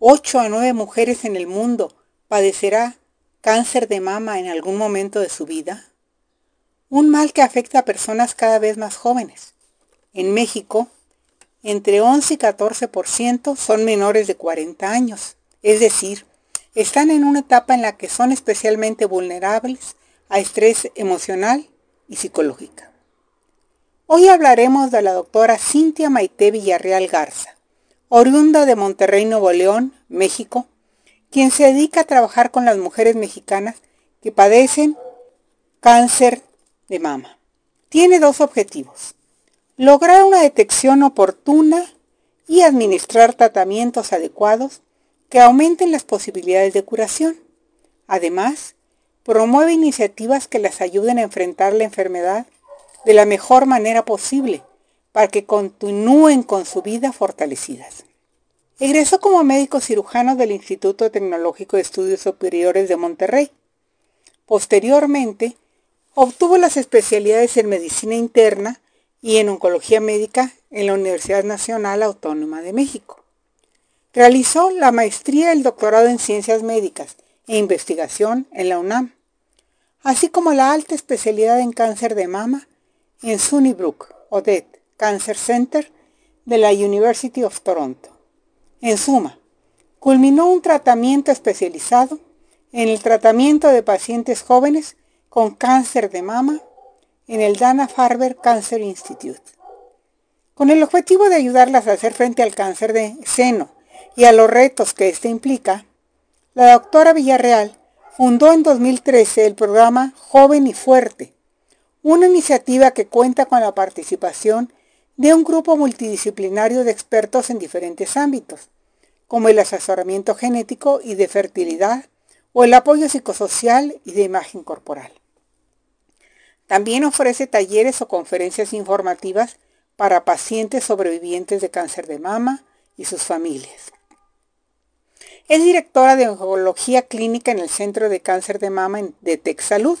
ocho a nueve mujeres en el mundo padecerá cáncer de mama en algún momento de su vida? Un mal que afecta a personas cada vez más jóvenes. En México, entre 11 y 14% son menores de 40 años, es decir, están en una etapa en la que son especialmente vulnerables a estrés emocional y psicológica. Hoy hablaremos de la doctora Cintia Maite Villarreal Garza, oriunda de Monterrey, Nuevo León, México, quien se dedica a trabajar con las mujeres mexicanas que padecen cáncer de mama. Tiene dos objetivos. Lograr una detección oportuna y administrar tratamientos adecuados que aumenten las posibilidades de curación. Además, promueve iniciativas que las ayuden a enfrentar la enfermedad de la mejor manera posible para que continúen con su vida fortalecidas. Egresó como médico cirujano del Instituto Tecnológico de Estudios Superiores de Monterrey. Posteriormente, obtuvo las especialidades en medicina interna y en oncología médica en la Universidad Nacional Autónoma de México. Realizó la maestría y el doctorado en ciencias médicas e investigación en la UNAM, así como la alta especialidad en cáncer de mama en Sunnybrook, Odette Cancer Center de la University of Toronto. En suma, culminó un tratamiento especializado en el tratamiento de pacientes jóvenes con cáncer de mama en el Dana-Farber Cancer Institute, con el objetivo de ayudarlas a hacer frente al cáncer de seno y a los retos que éste implica, la doctora Villarreal fundó en 2013 el programa Joven y Fuerte, una iniciativa que cuenta con la participación de un grupo multidisciplinario de expertos en diferentes ámbitos, como el asesoramiento genético y de fertilidad o el apoyo psicosocial y de imagen corporal. También ofrece talleres o conferencias informativas para pacientes sobrevivientes de cáncer de mama y sus familias. Es directora de oncología clínica en el Centro de Cáncer de Mama de TechSalud,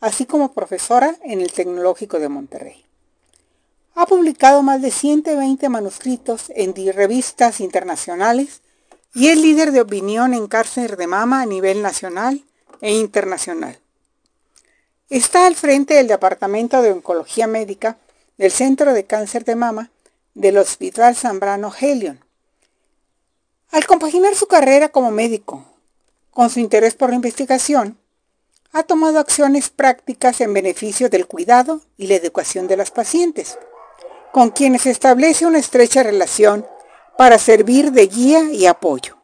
así como profesora en el Tecnológico de Monterrey. Ha publicado más de 120 manuscritos en revistas internacionales y es líder de opinión en cáncer de mama a nivel nacional e internacional. Está al frente del Departamento de Oncología Médica del Centro de Cáncer de Mama del Hospital Zambrano Helion. Al compaginar su carrera como médico con su interés por la investigación, ha tomado acciones prácticas en beneficio del cuidado y la educación de las pacientes, con quienes establece una estrecha relación para servir de guía y apoyo.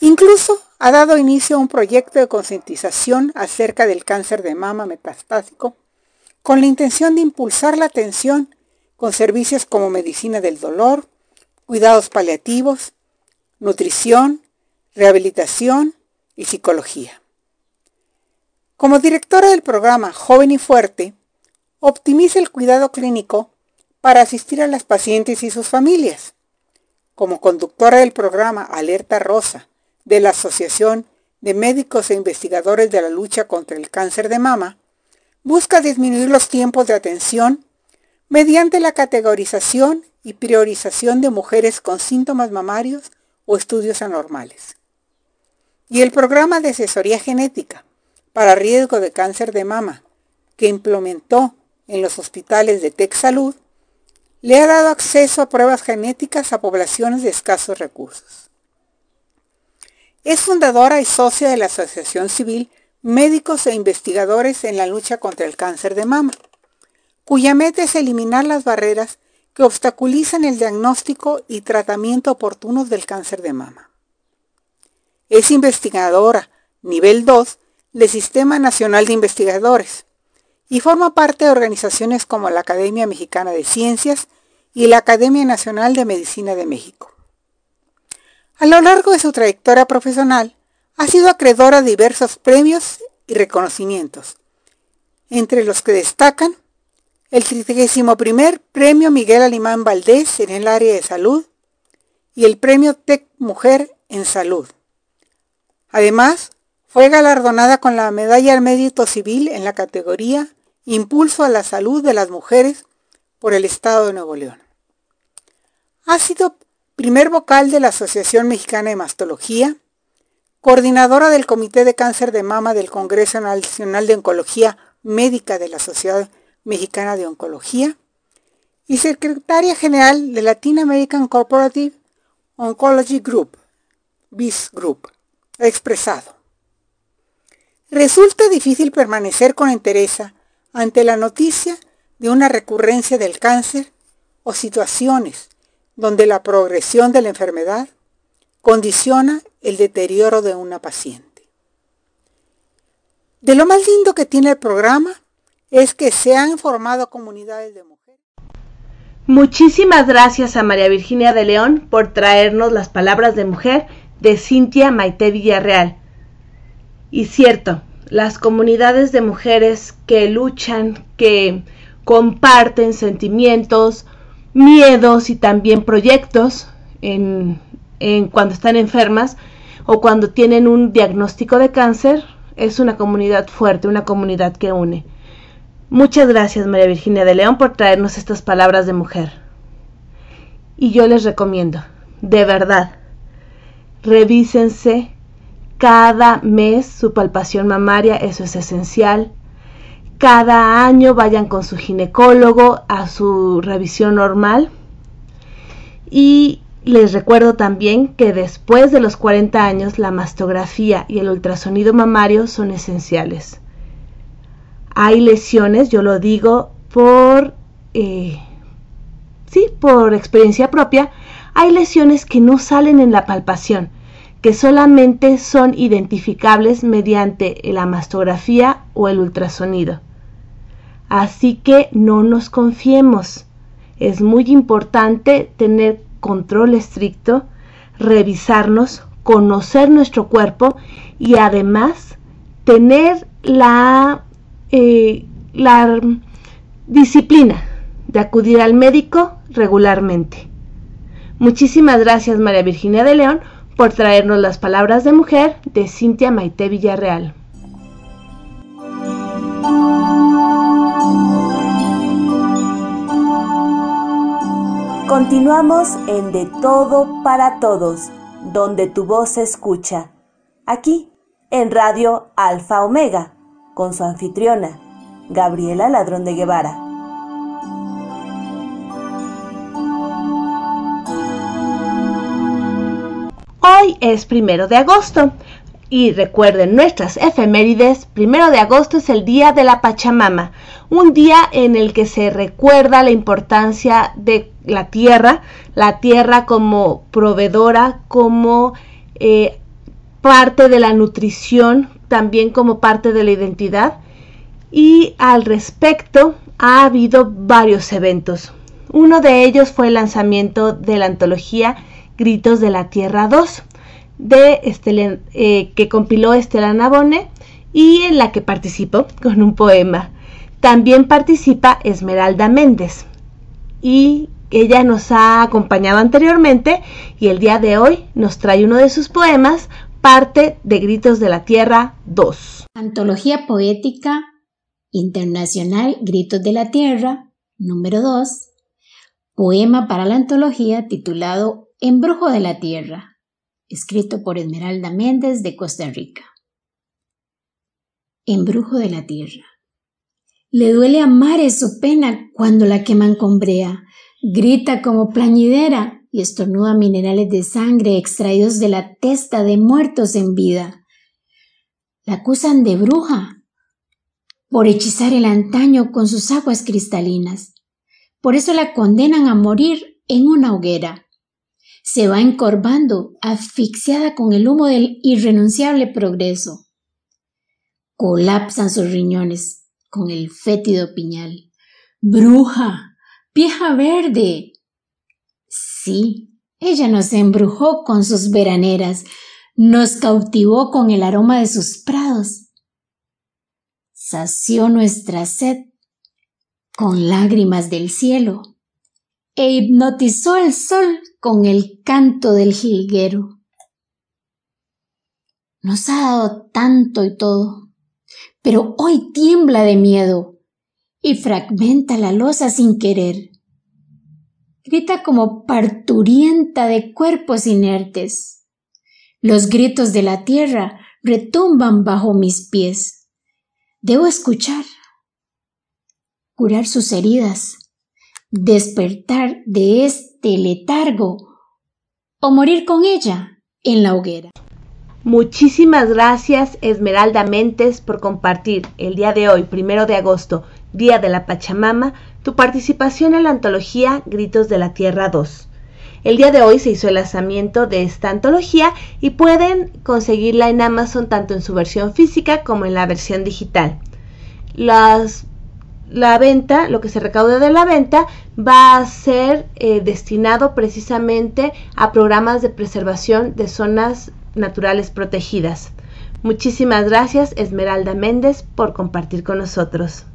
Incluso ha dado inicio a un proyecto de concientización acerca del cáncer de mama metastásico con la intención de impulsar la atención con servicios como medicina del dolor, cuidados paliativos, nutrición, rehabilitación y psicología. Como directora del programa Joven y Fuerte, optimiza el cuidado clínico para asistir a las pacientes y sus familias. Como conductora del programa Alerta Rosa de la Asociación de Médicos e Investigadores de la Lucha contra el Cáncer de Mama, busca disminuir los tiempos de atención mediante la categorización y priorización de mujeres con síntomas mamarios o estudios anormales. Y el programa de asesoría genética para riesgo de cáncer de mama que implementó en los hospitales de TechSalud le ha dado acceso a pruebas genéticas a poblaciones de escasos recursos. Es fundadora y socia de la Asociación Civil Médicos e Investigadores en la Lucha contra el Cáncer de Mama, cuya meta es eliminar las barreras que obstaculizan el diagnóstico y tratamiento oportunos del cáncer de mama. Es investigadora nivel 2 del Sistema Nacional de Investigadores y forma parte de organizaciones como la Academia Mexicana de Ciencias y la Academia Nacional de Medicina de México. A lo largo de su trayectoria profesional, ha sido acreedora de diversos premios y reconocimientos, entre los que destacan el 31 Premio Miguel Alimán Valdés en el área de salud y el Premio Tec Mujer en Salud. Además, fue galardonada con la Medalla al Mérito Civil en la categoría Impulso a la Salud de las Mujeres por el Estado de Nuevo León. Ha sido primer vocal de la Asociación Mexicana de Mastología, coordinadora del Comité de Cáncer de Mama del Congreso Nacional de Oncología Médica de la Sociedad Mexicana de Oncología y secretaria general de Latin American Corporative Oncology Group, BIS Group, ha expresado. Resulta difícil permanecer con entereza ante la noticia de una recurrencia del cáncer o situaciones donde la progresión de la enfermedad condiciona el deterioro de una paciente. De lo más lindo que tiene el programa es que se han formado comunidades de mujeres. Muchísimas gracias a María Virginia de León por traernos las palabras de mujer de Cintia Maite Villarreal. Y cierto, las comunidades de mujeres que luchan, que comparten sentimientos, miedos y también proyectos en, en cuando están enfermas o cuando tienen un diagnóstico de cáncer, es una comunidad fuerte, una comunidad que une. Muchas gracias María Virginia de León por traernos estas palabras de mujer. Y yo les recomiendo, de verdad, revísense cada mes su palpación mamaria, eso es esencial. Cada año vayan con su ginecólogo a su revisión normal. Y les recuerdo también que después de los 40 años la mastografía y el ultrasonido mamario son esenciales. Hay lesiones, yo lo digo por, eh, sí, por experiencia propia, hay lesiones que no salen en la palpación que solamente son identificables mediante la mastografía o el ultrasonido. Así que no nos confiemos. Es muy importante tener control estricto, revisarnos, conocer nuestro cuerpo y además tener la, eh, la disciplina de acudir al médico regularmente. Muchísimas gracias María Virginia de León por traernos las palabras de mujer de Cintia Maite Villarreal. Continuamos en De Todo para Todos, donde tu voz se escucha. Aquí, en Radio Alfa Omega, con su anfitriona, Gabriela Ladrón de Guevara. Hoy es primero de agosto. Y recuerden nuestras efemérides, primero de agosto es el Día de la Pachamama, un día en el que se recuerda la importancia de la tierra, la tierra como proveedora, como eh, parte de la nutrición, también como parte de la identidad. Y al respecto ha habido varios eventos. Uno de ellos fue el lanzamiento de la antología Gritos de la Tierra 2, de eh, que compiló Estela Nabone y en la que participó con un poema. También participa Esmeralda Méndez y ella nos ha acompañado anteriormente y el día de hoy nos trae uno de sus poemas, parte de Gritos de la Tierra 2. Antología Poética Internacional Gritos de la Tierra, número 2, poema para la antología titulado Embrujo de la Tierra, escrito por Esmeralda Méndez de Costa Rica. Embrujo de la Tierra. Le duele a mares su pena cuando la queman con brea, grita como plañidera y estornuda minerales de sangre extraídos de la testa de muertos en vida. La acusan de bruja por hechizar el antaño con sus aguas cristalinas. Por eso la condenan a morir en una hoguera se va encorvando, asfixiada con el humo del irrenunciable progreso. Colapsan sus riñones con el fétido piñal. Bruja, vieja verde. Sí, ella nos embrujó con sus veraneras, nos cautivó con el aroma de sus prados, sació nuestra sed con lágrimas del cielo e hipnotizó al sol con el canto del jilguero. Nos ha dado tanto y todo, pero hoy tiembla de miedo y fragmenta la losa sin querer. Grita como parturienta de cuerpos inertes. Los gritos de la tierra retumban bajo mis pies. Debo escuchar, curar sus heridas, despertar de este letargo o morir con ella en la hoguera. Muchísimas gracias Esmeralda Mentes por compartir el día de hoy, primero de agosto, Día de la Pachamama, tu participación en la antología Gritos de la Tierra 2. El día de hoy se hizo el lanzamiento de esta antología y pueden conseguirla en Amazon tanto en su versión física como en la versión digital. Las la venta, lo que se recaude de la venta, va a ser eh, destinado precisamente a programas de preservación de zonas naturales protegidas. Muchísimas gracias Esmeralda Méndez por compartir con nosotros.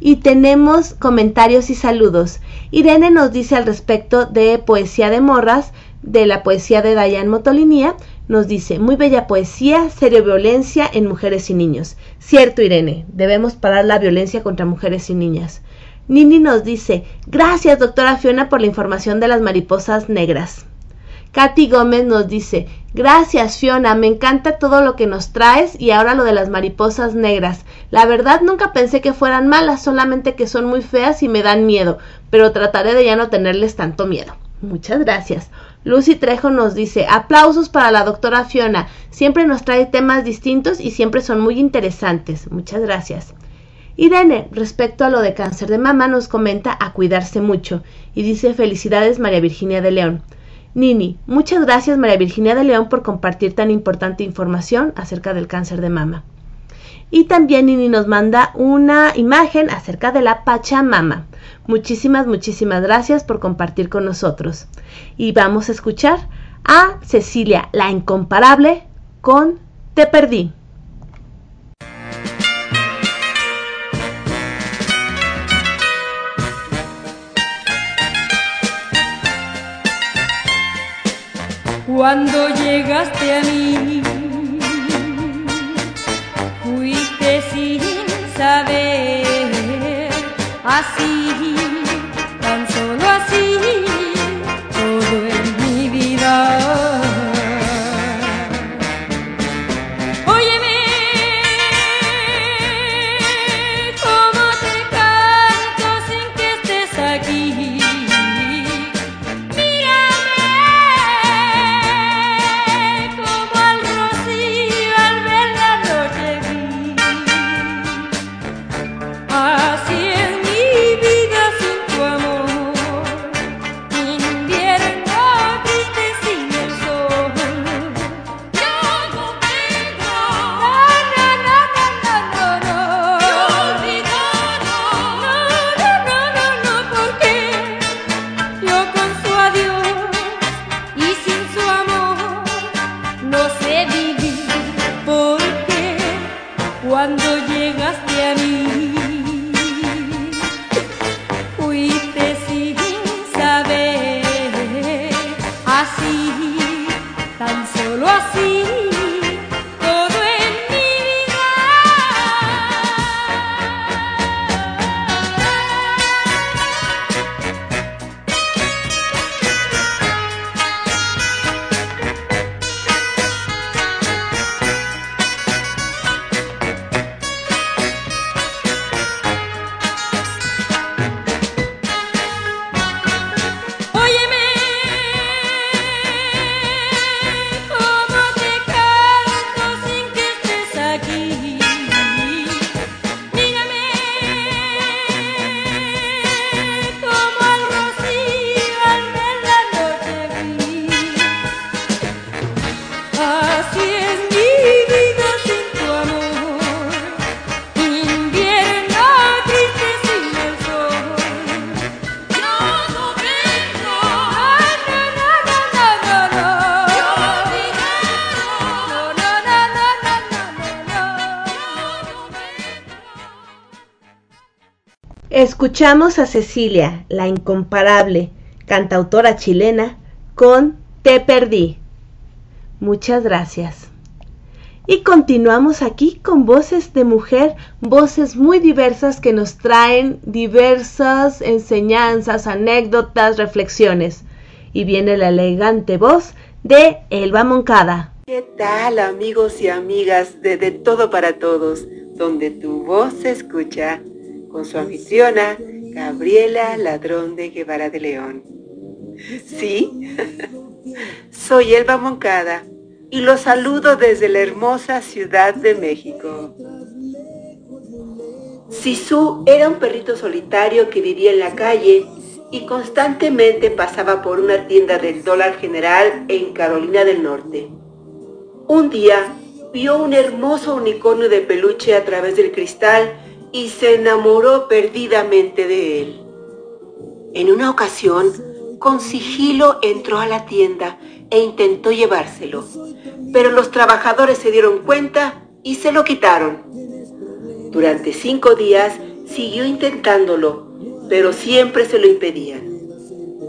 Y tenemos comentarios y saludos. Irene nos dice al respecto de Poesía de Morras, de la poesía de Dayan Motolinía, nos dice, muy bella poesía, serio violencia en mujeres y niños. Cierto, Irene, debemos parar la violencia contra mujeres y niñas. Nini nos dice, gracias, doctora Fiona, por la información de las mariposas negras. Katy Gómez nos dice, gracias Fiona, me encanta todo lo que nos traes y ahora lo de las mariposas negras. La verdad nunca pensé que fueran malas, solamente que son muy feas y me dan miedo, pero trataré de ya no tenerles tanto miedo. Muchas gracias. Lucy Trejo nos dice, aplausos para la doctora Fiona, siempre nos trae temas distintos y siempre son muy interesantes. Muchas gracias. Irene, respecto a lo de cáncer de mama, nos comenta a cuidarse mucho y dice felicidades María Virginia de León. Nini, muchas gracias María Virginia de León por compartir tan importante información acerca del cáncer de mama. Y también Nini nos manda una imagen acerca de la Pachamama. Muchísimas, muchísimas gracias por compartir con nosotros. Y vamos a escuchar a Cecilia, la incomparable, con Te perdí. Cuando llegaste a mí, fuiste sin saber así Escuchamos a Cecilia, la incomparable, cantautora chilena, con Te perdí. Muchas gracias. Y continuamos aquí con voces de mujer, voces muy diversas que nos traen diversas enseñanzas, anécdotas, reflexiones. Y viene la elegante voz de Elba Moncada. ¿Qué tal amigos y amigas de De Todo para Todos, donde tu voz se escucha? Con su anfitriona, Gabriela Ladrón de Guevara de León. Sí, soy Elba Moncada y los saludo desde la hermosa Ciudad de México. Sisu era un perrito solitario que vivía en la calle y constantemente pasaba por una tienda del dólar general en Carolina del Norte. Un día vio un hermoso unicornio de peluche a través del cristal y se enamoró perdidamente de él. En una ocasión, con sigilo entró a la tienda e intentó llevárselo, pero los trabajadores se dieron cuenta y se lo quitaron. Durante cinco días siguió intentándolo, pero siempre se lo impedían.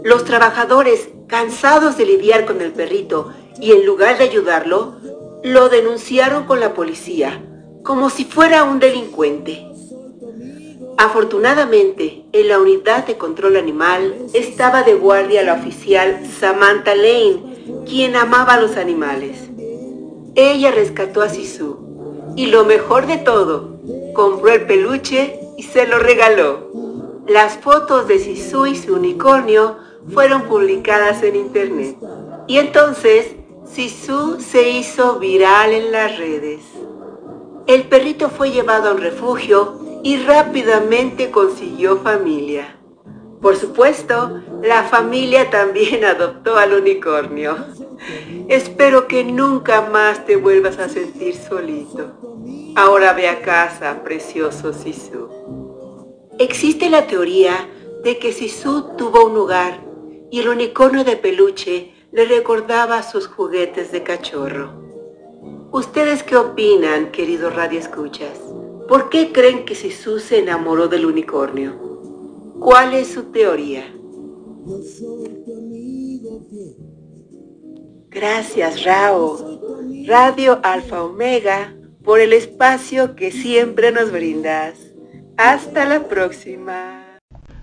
Los trabajadores, cansados de lidiar con el perrito y en lugar de ayudarlo, lo denunciaron con la policía, como si fuera un delincuente. Afortunadamente, en la unidad de control animal estaba de guardia la oficial Samantha Lane, quien amaba a los animales. Ella rescató a Sisu y lo mejor de todo, compró el peluche y se lo regaló. Las fotos de Sisu y su unicornio fueron publicadas en internet. Y entonces Sisu se hizo viral en las redes. El perrito fue llevado a un refugio y rápidamente consiguió familia. Por supuesto, la familia también adoptó al unicornio. Espero que nunca más te vuelvas a sentir solito. Ahora ve a casa, precioso Sisu. Existe la teoría de que Sisu tuvo un hogar y el unicornio de peluche le recordaba sus juguetes de cachorro. ¿Ustedes qué opinan, queridos radioescuchas? ¿Por qué creen que Jesús se enamoró del unicornio? ¿Cuál es su teoría? Gracias, Rao, Radio Alfa Omega, por el espacio que siempre nos brindas. Hasta la próxima.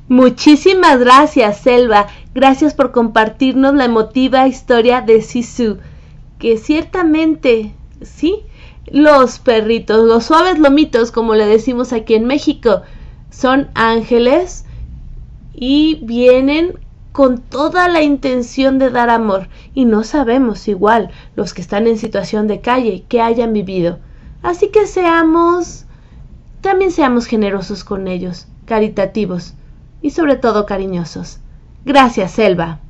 Muchísimas gracias, Selva. Gracias por compartirnos la emotiva historia de Sisu, que ciertamente, sí, los perritos, los suaves lomitos, como le decimos aquí en México, son ángeles y vienen con toda la intención de dar amor y no sabemos igual los que están en situación de calle que hayan vivido. Así que seamos, también seamos generosos con ellos, caritativos y sobre todo cariñosos. Gracias, Selva.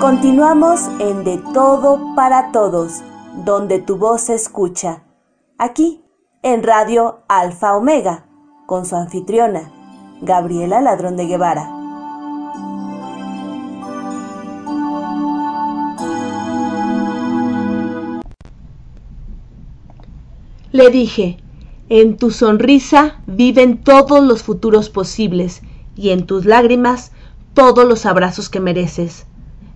Continuamos en De Todo para Todos, donde tu voz se escucha. Aquí, en Radio Alfa Omega, con su anfitriona, Gabriela Ladrón de Guevara. Le dije, en tu sonrisa viven todos los futuros posibles y en tus lágrimas todos los abrazos que mereces.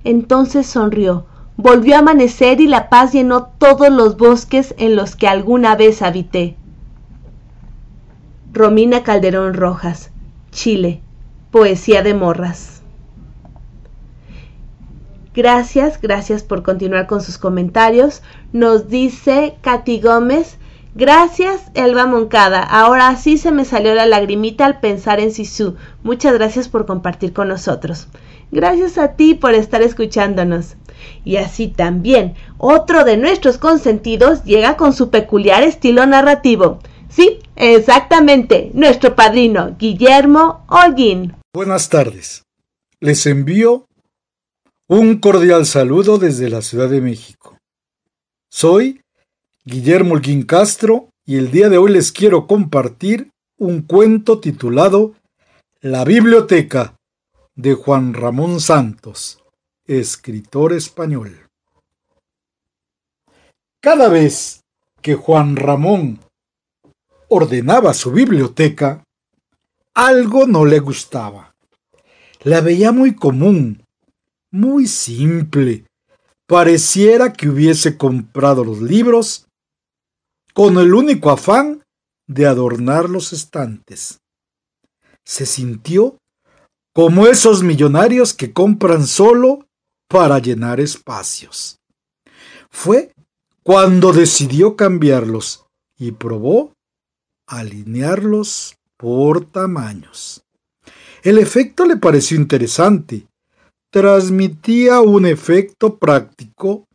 Entonces sonrió, volvió a amanecer y la paz llenó todos los bosques en los que alguna vez habité. Romina Calderón Rojas, Chile, Poesía de Morras. Gracias, gracias por continuar con sus comentarios. Nos dice Katy Gómez, Gracias, Elba Moncada. Ahora sí se me salió la lagrimita al pensar en Sisu. Muchas gracias por compartir con nosotros. Gracias a ti por estar escuchándonos. Y así también, otro de nuestros consentidos llega con su peculiar estilo narrativo. Sí, exactamente, nuestro padrino, Guillermo Holguín. Buenas tardes. Les envío un cordial saludo desde la Ciudad de México. Soy Guillermo Holguín Castro y el día de hoy les quiero compartir un cuento titulado La Biblioteca de Juan Ramón Santos, escritor español. Cada vez que Juan Ramón ordenaba su biblioteca, algo no le gustaba. La veía muy común, muy simple. Pareciera que hubiese comprado los libros con el único afán de adornar los estantes. Se sintió como esos millonarios que compran solo para llenar espacios. Fue cuando decidió cambiarlos y probó alinearlos por tamaños. El efecto le pareció interesante. Transmitía un efecto práctico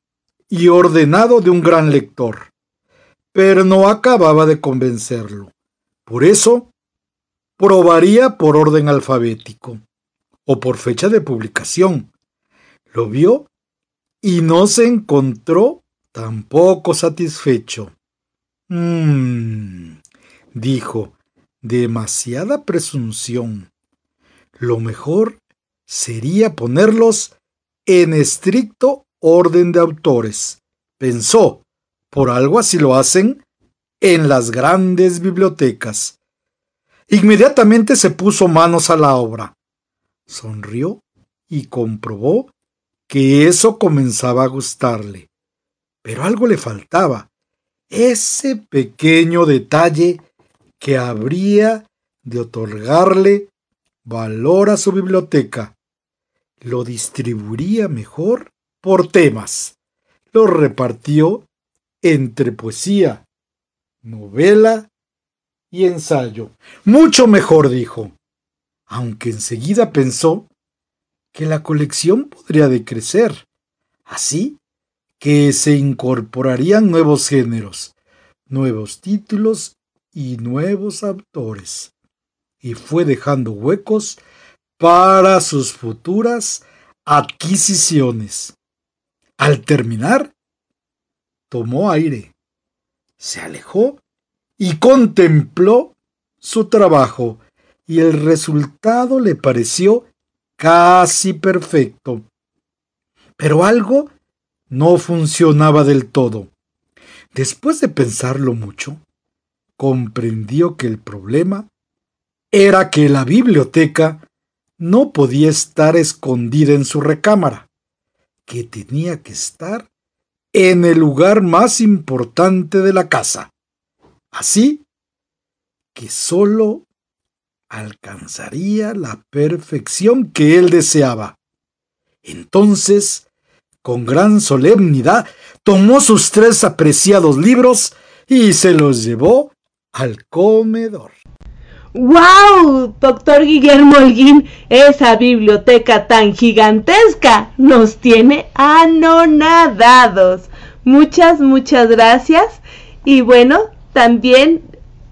y ordenado de un gran lector, pero no acababa de convencerlo. Por eso, probaría por orden alfabético o por fecha de publicación. Lo vio y no se encontró tampoco satisfecho. Mmm, dijo, demasiada presunción. Lo mejor sería ponerlos en estricto orden de autores. Pensó, por algo así lo hacen en las grandes bibliotecas. Inmediatamente se puso manos a la obra. Sonrió y comprobó que eso comenzaba a gustarle. Pero algo le faltaba, ese pequeño detalle que habría de otorgarle valor a su biblioteca. Lo distribuiría mejor por temas. Lo repartió entre poesía, novela y ensayo. Mucho mejor, dijo, aunque enseguida pensó que la colección podría decrecer. Así que se incorporarían nuevos géneros, nuevos títulos y nuevos autores. Y fue dejando huecos para sus futuras adquisiciones. Al terminar, tomó aire, se alejó y contempló su trabajo, y el resultado le pareció casi perfecto. Pero algo no funcionaba del todo. Después de pensarlo mucho, comprendió que el problema era que la biblioteca no podía estar escondida en su recámara, que tenía que estar en el lugar más importante de la casa. Así que sólo alcanzaría la perfección que él deseaba. Entonces, con gran solemnidad, tomó sus tres apreciados libros y se los llevó al comedor. ¡Wow! Doctor Guillermo Holguín, esa biblioteca tan gigantesca nos tiene anonadados. Muchas, muchas gracias. Y bueno, también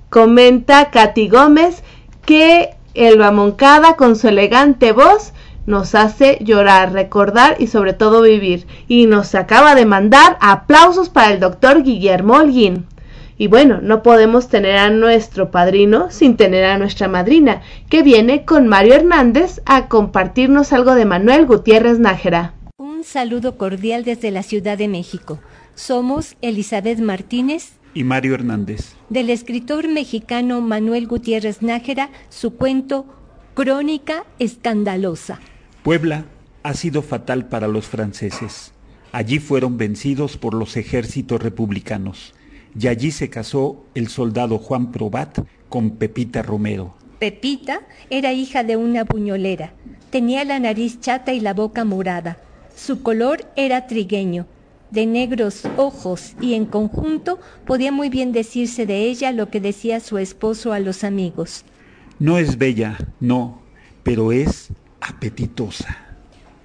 comenta Katy Gómez que Elba Moncada con su elegante voz nos hace llorar, recordar y sobre todo vivir. Y nos acaba de mandar aplausos para el doctor Guillermo Holguín. Y bueno, no podemos tener a nuestro padrino sin tener a nuestra madrina, que viene con Mario Hernández a compartirnos algo de Manuel Gutiérrez Nájera. Un saludo cordial desde la Ciudad de México. Somos Elizabeth Martínez y Mario Hernández. Del escritor mexicano Manuel Gutiérrez Nájera, su cuento Crónica Escandalosa. Puebla ha sido fatal para los franceses. Allí fueron vencidos por los ejércitos republicanos y allí se casó el soldado Juan Probat con Pepita Romero. Pepita era hija de una puñolera. Tenía la nariz chata y la boca morada. Su color era trigueño, de negros ojos y en conjunto podía muy bien decirse de ella lo que decía su esposo a los amigos. No es bella, no, pero es apetitosa.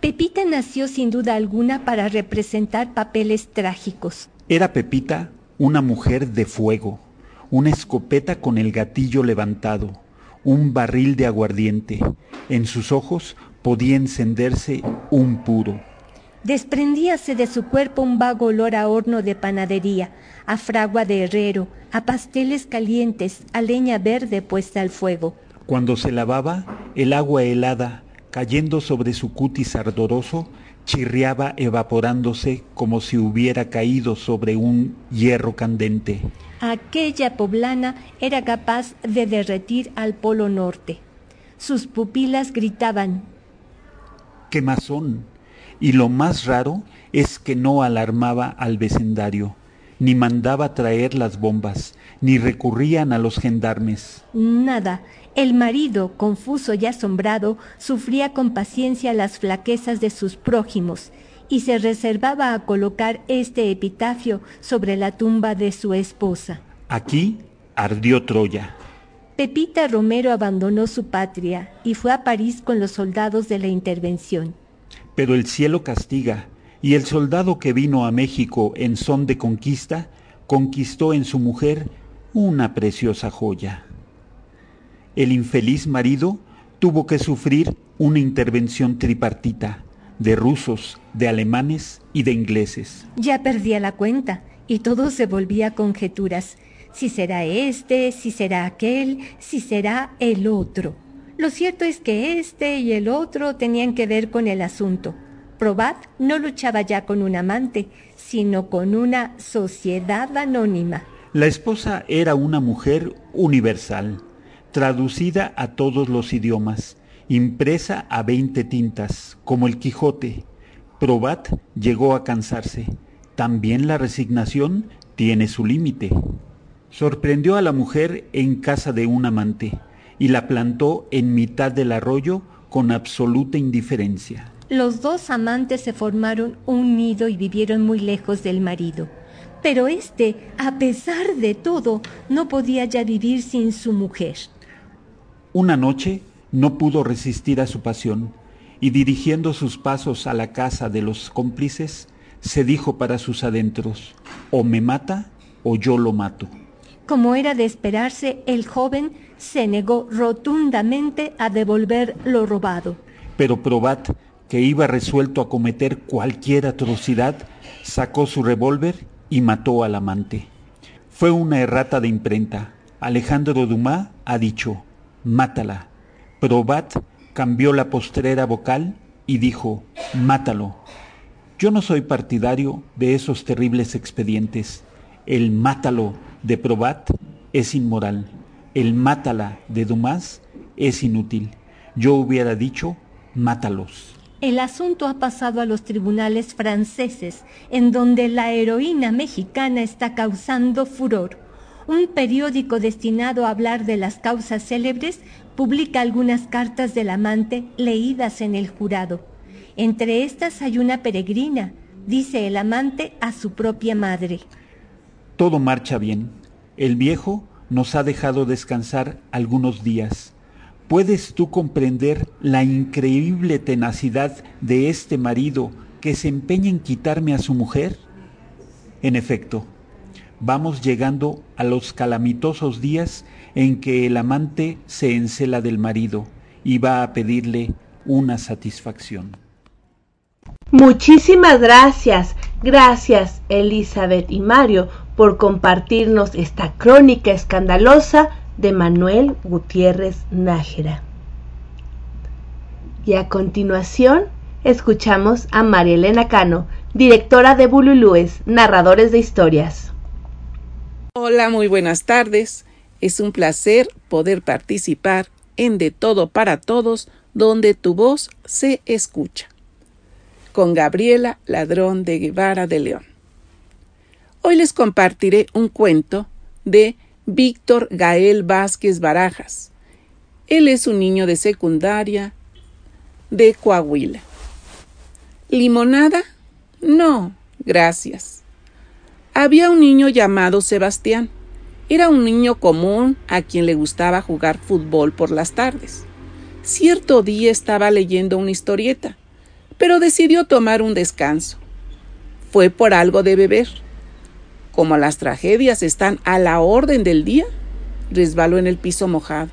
Pepita nació sin duda alguna para representar papeles trágicos. Era Pepita una mujer de fuego, una escopeta con el gatillo levantado, un barril de aguardiente. En sus ojos podía encenderse un puro. Desprendíase de su cuerpo un vago olor a horno de panadería, a fragua de herrero, a pasteles calientes, a leña verde puesta al fuego. Cuando se lavaba, el agua helada, cayendo sobre su cutis ardoroso, chirriaba evaporándose como si hubiera caído sobre un hierro candente. Aquella poblana era capaz de derretir al polo norte. Sus pupilas gritaban. Quemazón. Y lo más raro es que no alarmaba al vecindario, ni mandaba traer las bombas, ni recurrían a los gendarmes. Nada. El marido, confuso y asombrado, sufría con paciencia las flaquezas de sus prójimos y se reservaba a colocar este epitafio sobre la tumba de su esposa. Aquí ardió Troya. Pepita Romero abandonó su patria y fue a París con los soldados de la intervención. Pero el cielo castiga, y el soldado que vino a México en son de conquista, conquistó en su mujer una preciosa joya. El infeliz marido tuvo que sufrir una intervención tripartita, de rusos, de alemanes y de ingleses. Ya perdía la cuenta y todo se volvía conjeturas. Si será este, si será aquel, si será el otro. Lo cierto es que este y el otro tenían que ver con el asunto. Probat no luchaba ya con un amante, sino con una sociedad anónima. La esposa era una mujer universal, traducida a todos los idiomas, impresa a veinte tintas, como el Quijote. Probat llegó a cansarse. También la resignación tiene su límite. Sorprendió a la mujer en casa de un amante y la plantó en mitad del arroyo con absoluta indiferencia. Los dos amantes se formaron un nido y vivieron muy lejos del marido. Pero éste, a pesar de todo, no podía ya vivir sin su mujer. Una noche no pudo resistir a su pasión y dirigiendo sus pasos a la casa de los cómplices, se dijo para sus adentros, o me mata o yo lo mato. Como era de esperarse, el joven se negó rotundamente a devolver lo robado. Pero Probat, que iba resuelto a cometer cualquier atrocidad, sacó su revólver y mató al amante. Fue una errata de imprenta. Alejandro Dumas ha dicho, mátala. Probat cambió la postrera vocal y dijo, mátalo. Yo no soy partidario de esos terribles expedientes. El mátalo de Probat es inmoral. El mátala de Dumas es inútil. Yo hubiera dicho, mátalos. El asunto ha pasado a los tribunales franceses, en donde la heroína mexicana está causando furor. Un periódico destinado a hablar de las causas célebres publica algunas cartas del amante leídas en el jurado. Entre estas hay una peregrina, dice el amante a su propia madre. Todo marcha bien. El viejo nos ha dejado descansar algunos días. ¿Puedes tú comprender la increíble tenacidad de este marido que se empeña en quitarme a su mujer? En efecto, vamos llegando a los calamitosos días en que el amante se encela del marido y va a pedirle una satisfacción. Muchísimas gracias, gracias Elizabeth y Mario por compartirnos esta crónica escandalosa de Manuel Gutiérrez Nájera. Y a continuación escuchamos a María Elena Cano, directora de Bululúes, narradores de historias. Hola, muy buenas tardes. Es un placer poder participar en De Todo para Todos, donde tu voz se escucha. Con Gabriela Ladrón de Guevara de León. Hoy les compartiré un cuento de Víctor Gael Vázquez Barajas. Él es un niño de secundaria de Coahuila. ¿Limonada? No, gracias. Había un niño llamado Sebastián. Era un niño común a quien le gustaba jugar fútbol por las tardes. Cierto día estaba leyendo una historieta, pero decidió tomar un descanso. Fue por algo de beber como las tragedias están a la orden del día, resbaló en el piso mojado.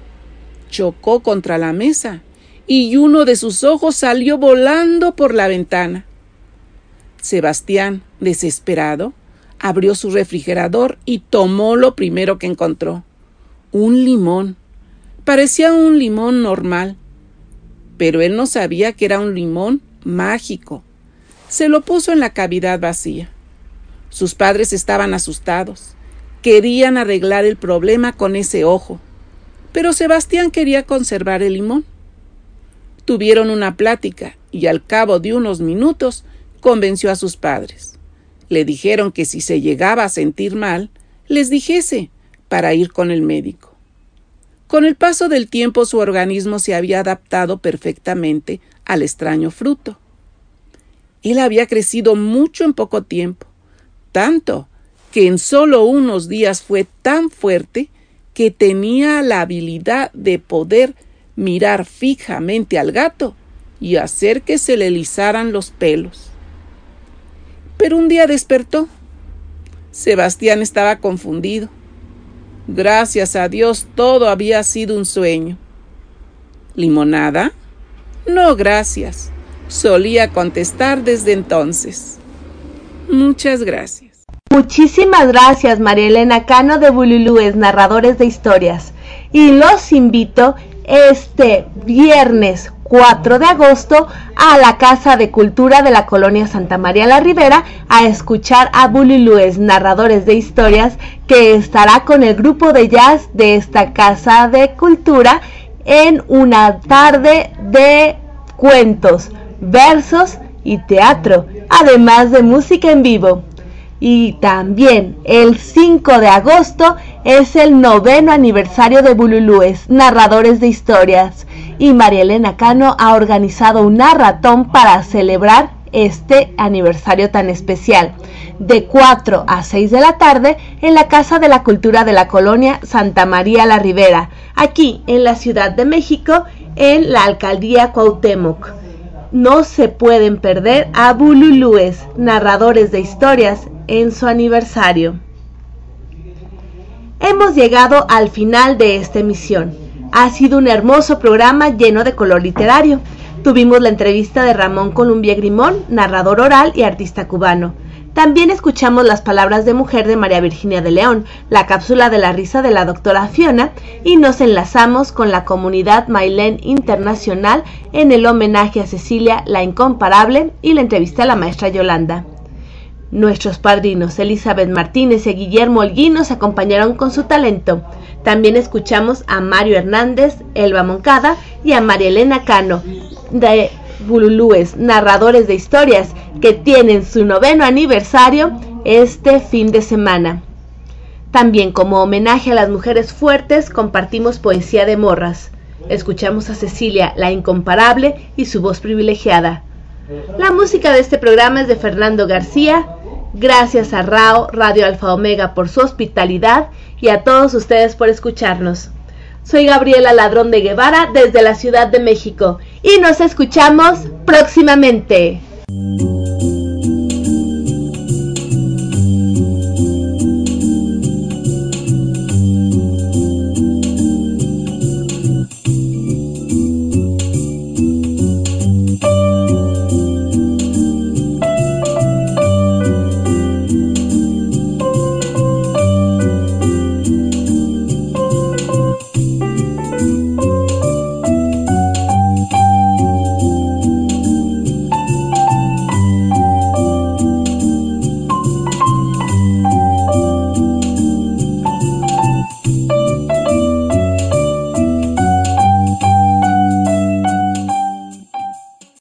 Chocó contra la mesa y uno de sus ojos salió volando por la ventana. Sebastián, desesperado, abrió su refrigerador y tomó lo primero que encontró. Un limón. Parecía un limón normal, pero él no sabía que era un limón mágico. Se lo puso en la cavidad vacía. Sus padres estaban asustados. Querían arreglar el problema con ese ojo. Pero Sebastián quería conservar el limón. Tuvieron una plática y al cabo de unos minutos convenció a sus padres. Le dijeron que si se llegaba a sentir mal, les dijese para ir con el médico. Con el paso del tiempo su organismo se había adaptado perfectamente al extraño fruto. Él había crecido mucho en poco tiempo tanto que en solo unos días fue tan fuerte que tenía la habilidad de poder mirar fijamente al gato y hacer que se le erizaran los pelos. Pero un día despertó. Sebastián estaba confundido. Gracias a Dios todo había sido un sueño. ¿Limonada? No, gracias. solía contestar desde entonces. Muchas gracias. Muchísimas gracias, María Elena Cano de Bululúes, narradores de historias. Y los invito este viernes 4 de agosto a la Casa de Cultura de la Colonia Santa María la Ribera a escuchar a Bululúes, narradores de historias, que estará con el grupo de jazz de esta Casa de Cultura en una tarde de cuentos, versos y teatro, además de música en vivo. Y también el 5 de agosto es el noveno aniversario de Bululúes, narradores de historias. Y María Elena Cano ha organizado un narratón para celebrar este aniversario tan especial, de 4 a 6 de la tarde en la Casa de la Cultura de la Colonia Santa María la Ribera, aquí en la Ciudad de México, en la Alcaldía Cuauhtémoc. No se pueden perder a Bululúes, narradores de historias, en su aniversario. Hemos llegado al final de esta emisión. Ha sido un hermoso programa lleno de color literario. Tuvimos la entrevista de Ramón Columbia Grimón, narrador oral y artista cubano. También escuchamos las palabras de mujer de María Virginia de León, la cápsula de la risa de la doctora Fiona y nos enlazamos con la comunidad Mailén Internacional en el homenaje a Cecilia la Incomparable y la entrevista a la maestra Yolanda. Nuestros padrinos Elizabeth Martínez y Guillermo Holguín nos acompañaron con su talento. También escuchamos a Mario Hernández, Elba Moncada y a María Elena Cano de Bululúes, narradores de historias que tienen su noveno aniversario este fin de semana. También como homenaje a las mujeres fuertes compartimos poesía de morras. Escuchamos a Cecilia, la incomparable, y su voz privilegiada. La música de este programa es de Fernando García. Gracias a RAO Radio Alfa Omega por su hospitalidad y a todos ustedes por escucharnos. Soy Gabriela Ladrón de Guevara desde la Ciudad de México y nos escuchamos próximamente.